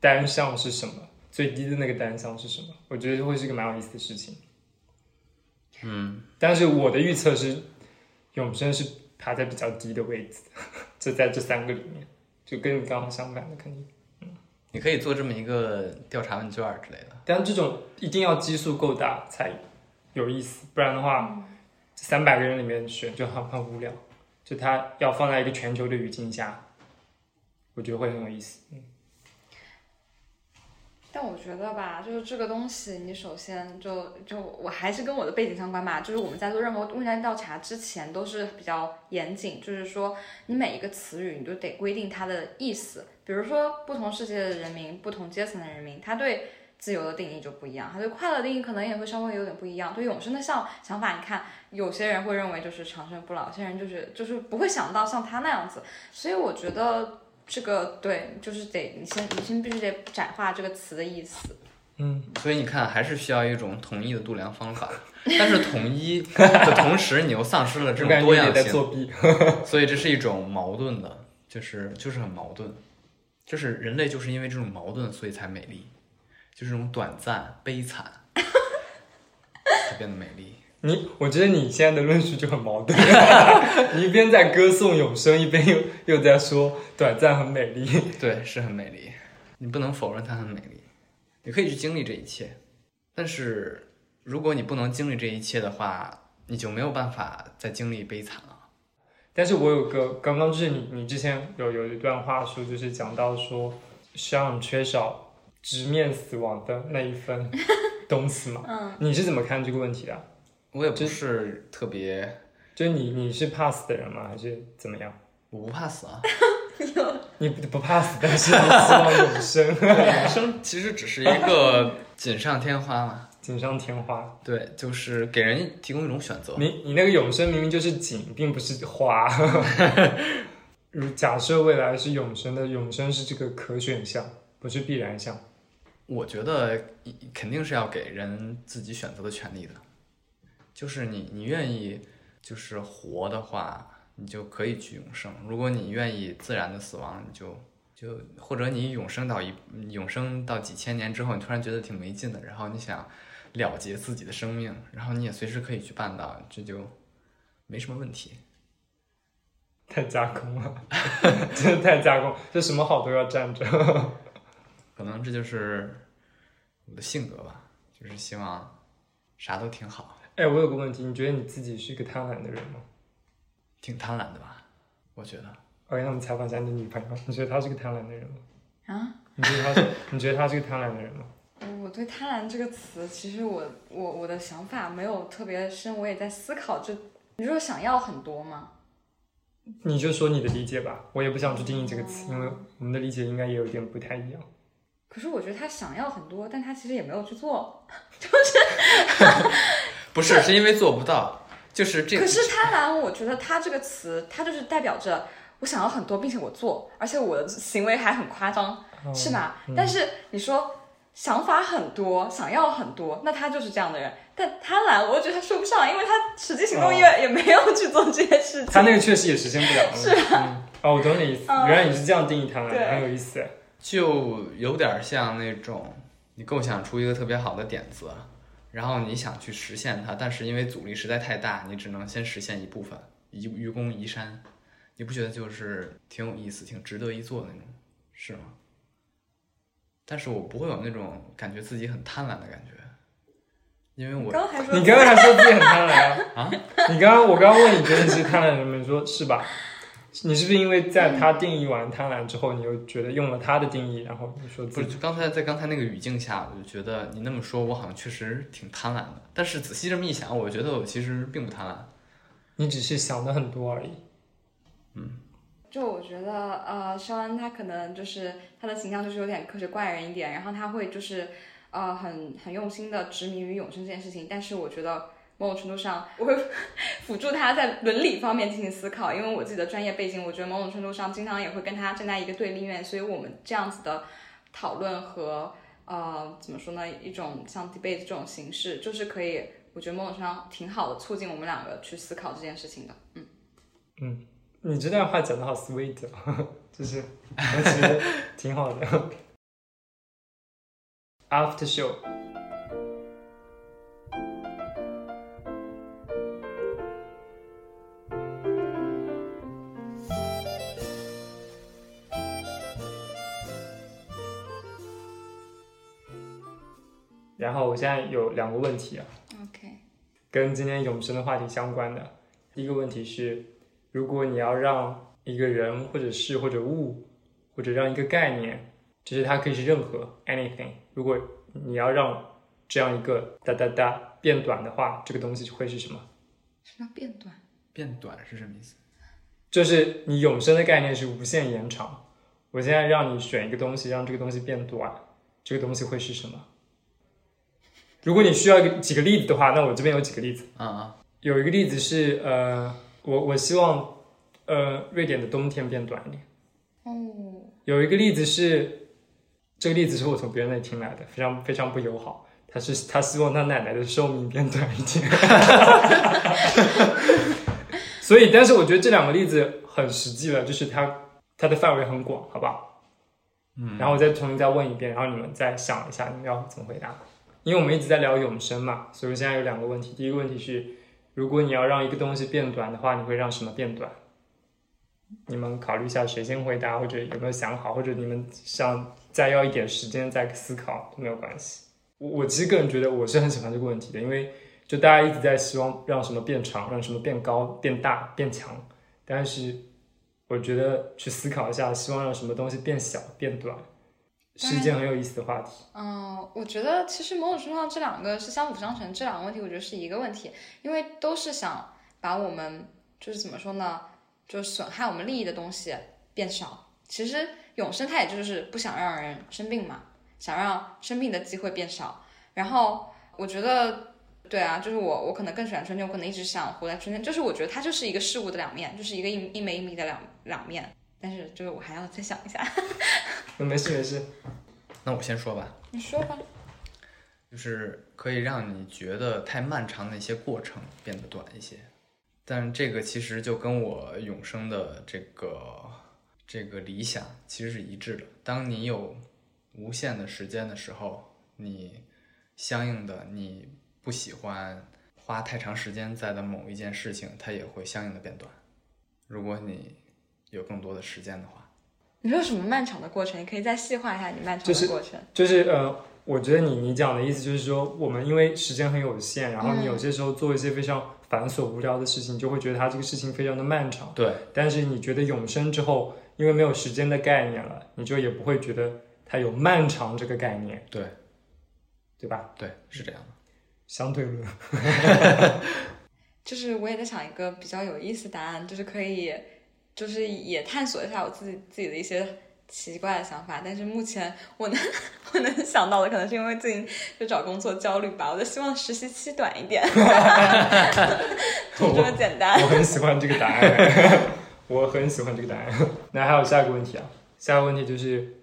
单项是什么，最低的那个单项是什么？我觉得会是一个蛮有意思的事情。嗯，但是我的预测是，永生是排在比较低的位置，就在这三个里面，就跟你刚刚相反的肯定。嗯你可以做这么一个调查问卷儿之类的。但这种一定要基数够大才有意思，不然的话，三百个人里面选就很很无聊。就它要放在一个全球的语境下，我觉得会很有意思。嗯，但我觉得吧，就是这个东西，你首先就就我还是跟我的背景相关吧。就是我们在做任何问卷调查之前都是比较严谨，就是说你每一个词语你都得规定它的意思。比如说不同世界的人民、不同阶层的人民，他对自由的定义就不一样，他对快乐定义可能也会稍微有点不一样。对永生的想想法，你看有些人会认为就是长生不老，有些人就是就是不会想到像他那样子。所以我觉得这个对，就是得你先你先必须得窄化这个词的意思。嗯，所以你看，还是需要一种统一的度量方法。但是统一的同时，你又丧失了这种多样性，作弊。所以这是一种矛盾的，就是就是很矛盾，就是人类就是因为这种矛盾，所以才美丽，就是这种短暂悲惨，才变得美丽。你，我觉得你现在的论述就很矛盾，你一边在歌颂永生，一边又又在说短暂很美丽。对，是很美丽，你不能否认它很美丽，你可以去经历这一切，但是如果你不能经历这一切的话，你就没有办法再经历悲惨了。但是我有个刚刚就是你你之前有有一段话说，就是讲到说，像缺少直面死亡的那一份 东西嘛。嗯，你是怎么看这个问题的？我也不是特别，就是你你是怕死的人吗？还是怎么样？我不怕死啊，你不不怕死，但是你希望永生，永生其实只是一个锦上添花嘛。锦上添花。对，就是给人提供一种选择。你你那个永生明明就是锦，并不是花。如假设未来是永生的，永生是这个可选项，不是必然项。我觉得肯定是要给人自己选择的权利的，就是你你愿意就是活的话，你就可以去永生；如果你愿意自然的死亡，你就就或者你永生到一永生到几千年之后，你突然觉得挺没劲的，然后你想了结自己的生命，然后你也随时可以去办到，这就没什么问题。太加工了，真的太加工，这什么好都要占着。可能这就是我的性格吧，就是希望啥都挺好，哎，我有个问题，你觉得你自己是一个贪婪的人吗挺贪婪的吧？我觉得。？OK，那我们采访一下你的女朋友，你觉得她是个贪婪的人吗？啊，你觉得她是？你觉得她是个贪婪的人吗？我对贪婪这个词，其实我我我的想法没有特别深，我也在思考这。你说想要很多吗？你就说你的理解吧，我也不想去定义这个词，因为我们的理解应该也有点不太一样。可是我觉得他想要很多，但他其实也没有去做。就是 不是，是因为做不到，就是这可是贪婪，我觉得他这个词，它就是代表着我想要很多，并且我做，而且我的行为还很夸张，是吧？嗯但是你说想法很多，想要很多，那他就是这样的人。但贪婪，我觉得他说不上，因为他实际行动也、也没有去做这些事情。他那个确实也实现不了。是嗯、哦，我懂你意思，嗯原来你是这样定义贪婪的，很有意思。就有点像那种你构想出一个特别好的点子，然后你想去实现它，但是因为阻力实在太大，你只能先实现一部分，移愚公移山。你不觉得就是挺有意思、挺值得一做的那种，是吗？但是我不会有那种感觉自己很贪婪的感觉，因为我刚才说你刚刚还说自己很贪婪啊？啊，你刚刚我刚刚问你觉得你是贪婪的人吗？你说是吧？你是不是因为在他定义完贪婪之后，你又觉得用了他的定义，然后你说不是就刚才在刚才那个语境下，我就觉得你那么说，我好像确实挺贪婪的。但是仔细这么一想，我觉得我其实并不贪婪。你只是想的很多而已。嗯就我觉得，呃，肖恩他可能就是他的形象就是有点科学怪人一点，然后他会就是呃很很用心的执迷于永生这件事情，但是我觉得某种程度上 我会辅助他在伦理方面进行思考，因为我自己的专业背景，我觉得某种程度上经常也会跟他站在一个对立面，所以我们这样子的讨论和呃怎么说呢，一种像 debate 这种形式，就是可以，我觉得某种程度上挺好的，促进我们两个去思考这件事情的。嗯嗯，你这段话讲的好 sweet，哦 就是我觉得挺好的。After show，我现在有两个问题啊，OK，跟今天永生的话题相关的。第一个问题是，如果你要让一个人或者事或者物，或者让一个概念，就是它可以是任何 anything，如果你要让这样一个哒哒哒变短的话，这个东西会是什么？什么叫变短？变短是什么意思？就是你永生的概念是无限延长。我现在让你选一个东西，让这个东西变短，这个东西会是什么？如果你需要一个几个例子的话，那我这边有几个例子。啊啊，有一个例子是，呃，我我希望，呃，瑞典的冬天变短一点。嗯，有一个例子是，这个例子是我从别人那里听来的，非常非常不友好。他是他希望他奶奶的寿命变短一点。所以，但是我觉得这两个例子很实际了，就是它它的范围很广，好不好？嗯，然后我再重新再问一遍，然后你们再想一下你们要怎么回答。因为我们一直在聊永生嘛，所以现在有两个问题。第一个问题是，如果你要让一个东西变短的话，你会让什么变短？你们考虑一下，谁先回答，或者有没有想好，或者你们想再要一点时间再思考都没有关系。我我其实个人觉得我是很喜欢这个问题的，因为就大家一直在希望让什么变长，让什么变高、变大、变强，但是我觉得去思考一下，希望让什么东西变小、变短，是一件很有意思的话题。嗯，我觉得其实某种程度上这两个是相辅相成，这两个问题我觉得是一个问题，因为都是想把我们就是怎么说呢，就是损害我们利益的东西变少。其实永生它也就是不想让人生病嘛，想让生病的机会变少。然后我觉得，对啊，就是我我可能更喜欢春天，我可能一直想活在春天，就是我觉得它就是一个事物的两面，就是一个一一枚一枚的两两面。但是这个我还要再想一下，嗯没事没事，那我先说吧，你说吧。就是可以让你觉得太漫长的一些过程变得短一些，但这个其实就跟我永生的这个这个理想其实是一致的。当你有无限的时间的时候，你相应的你不喜欢花太长时间在的某一件事情，它也会相应的变短。如果你有更多的时间的话，你说有什么漫长的过程？你可以再细化一下你漫长的过程。就是呃，我觉得你你讲的意思就是说，我们因为时间很有限，然后你嗯有些时候做一些非常繁琐无聊的事情，你就会觉得它这个事情非常的漫长。对，但是你觉得永生之后，因为没有时间的概念了，你就也不会觉得它有漫长这个概念，对，对吧？对，是这样的。相对论。就是我也在想一个比较有意思的答案，就是可以，就是也探索一下我自己自己的一些奇怪的想法。但是目前我能 我能想到的，可能是因为最近就找工作焦虑吧，我就希望实习期短一点，就这么简单。我很喜欢这个答案，我很喜欢这个答案。那还有下一个问题啊，下一个问题就是，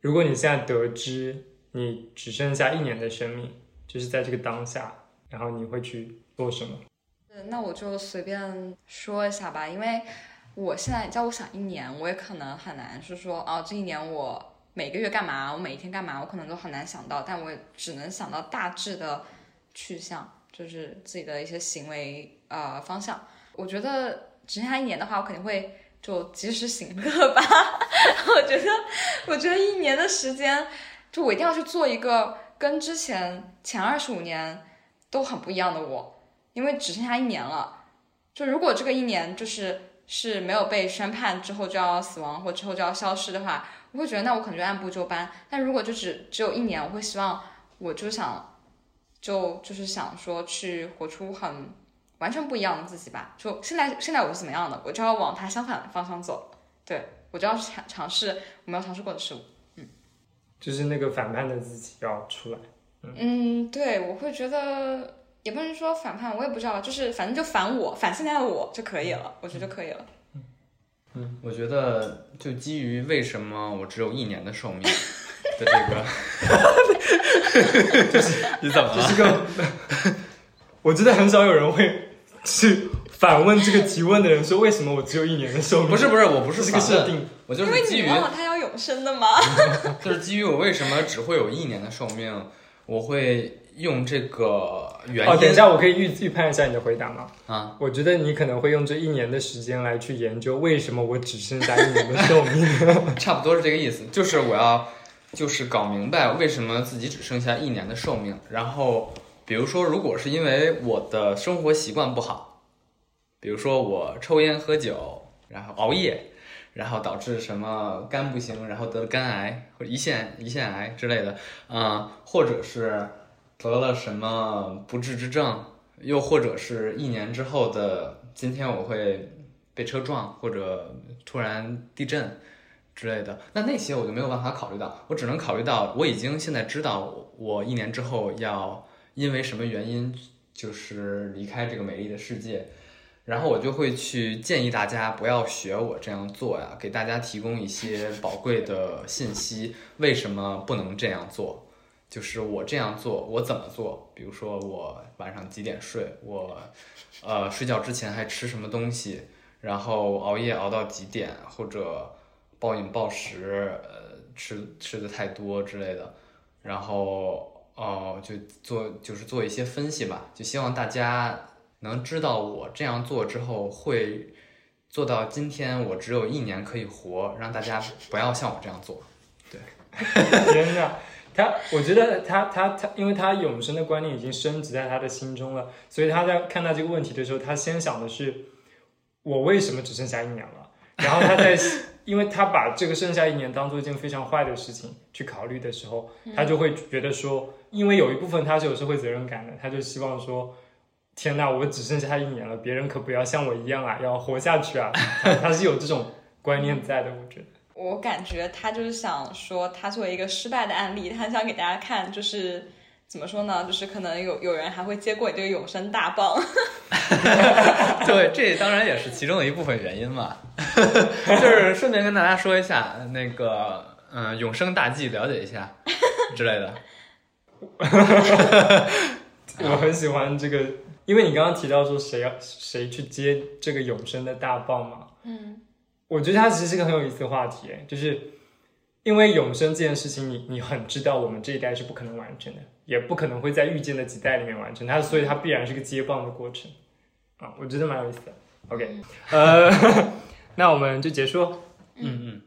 如果你现在得知你只剩下一年的生命，就是在这个当下，然后你会去做什么？那我就随便说一下吧，因为我现在叫我想一年，我也可能很难是说哦，这一年我每个月干嘛，我每一天干嘛，我可能都很难想到，但我只能想到大致的去向，就是自己的一些行为呃方向。我觉得只剩下一年的话，我肯定会就及时行乐吧。我觉得，我觉得一年的时间，就我一定要去做一个跟之前前二十五年都很不一样的我。因为只剩下一年了，就如果这个一年就是是没有被宣判之后就要死亡或之后就要消失的话，我会觉得那我可能就按部就班。但如果就只只有一年，我会希望我就想就就是想说去活出很完全不一样的自己吧。就现在现在我是怎么样的，我就要往它相反的方向走。对我就要去尝尝试我没有尝试过的事物。嗯就是那个反叛的自己要出来。嗯，对，我会觉得也不能说反叛，我也不知道，就是反正就反我，反现在的我就可以了，我觉得就可以了。嗯我觉得就基于为什么我只有一年的寿命的这个，就是你怎么了？这是个，我觉得很少有人会去反问这个提问的人说为什么我只有一年的寿命？不是不是，我不这是是反问，个设定。我就因为是基于你忘了他要永生的吗？就是基于我为什么只会有一年的寿命，我会用这个原因。哦，等一下，我可以预预判一下你的回答吗？啊，我觉得你可能会用这一年的时间来去研究为什么我只剩下一年的寿命。差不多是这个意思，就是我要就是搞明白为什么自己只剩下一年的寿命，然后比如说，如果是因为我的生活习惯不好，比如说我抽烟喝酒，然后熬夜，然后导致什么肝不行，然后得了肝癌或者胰腺胰腺癌之类的，啊、或者是得了什么不治之症，又或者是一年之后的今天我会被车撞或者突然地震之类的，那那些我就没有办法考虑到，我只能考虑到我已经现在知道我一年之后要因为什么原因就是离开这个美丽的世界。然后我就会去建议大家不要学我这样做呀，给大家提供一些宝贵的信息。为什么不能这样做？就是我这样做，我怎么做？比如说我晚上几点睡，我呃睡觉之前还吃什么东西，然后熬夜熬到几点，或者暴饮暴食，呃吃吃的太多之类的，然后哦就做就是做一些分析吧，就希望大家。能知道我这样做之后会做到今天，我只有一年可以活，让大家不要像我这样做。对，天哪，他，我觉得他他他，因为他永生的观念已经升值在他的心中了，所以他在看到这个问题的时候，他先想的是我为什么只剩下一年了？然后他在，因为他把这个剩下一年当做一件非常坏的事情去考虑的时候，他就会觉得说，因为有一部分他是有社会责任感的，他就希望说。天呐，我只剩下一年了，别人可不要像我一样啊，要活下去啊！他是有这种观念在的，我觉得。我感觉他就是想说，他作为一个失败的案例，他想给大家看，就是怎么说呢？就是可能有有人还会接过你这个永生大棒。对，这当然也是其中的一部分原因嘛。就是顺便跟大家说一下，那个嗯，永生大计了解一下之类的。我很喜欢这个。因为你刚刚提到说谁要谁去接这个永生的大棒嘛，嗯，我觉得它其实是个很有意思的话题，就是因为永生这件事情，你你很知道我们这一代是不可能完成的，也不可能会在遇见的几代里面完成它，所以它必然是个接棒的过程啊，我觉得蛮有意思的。OK，呃，那我们就结束。嗯嗯。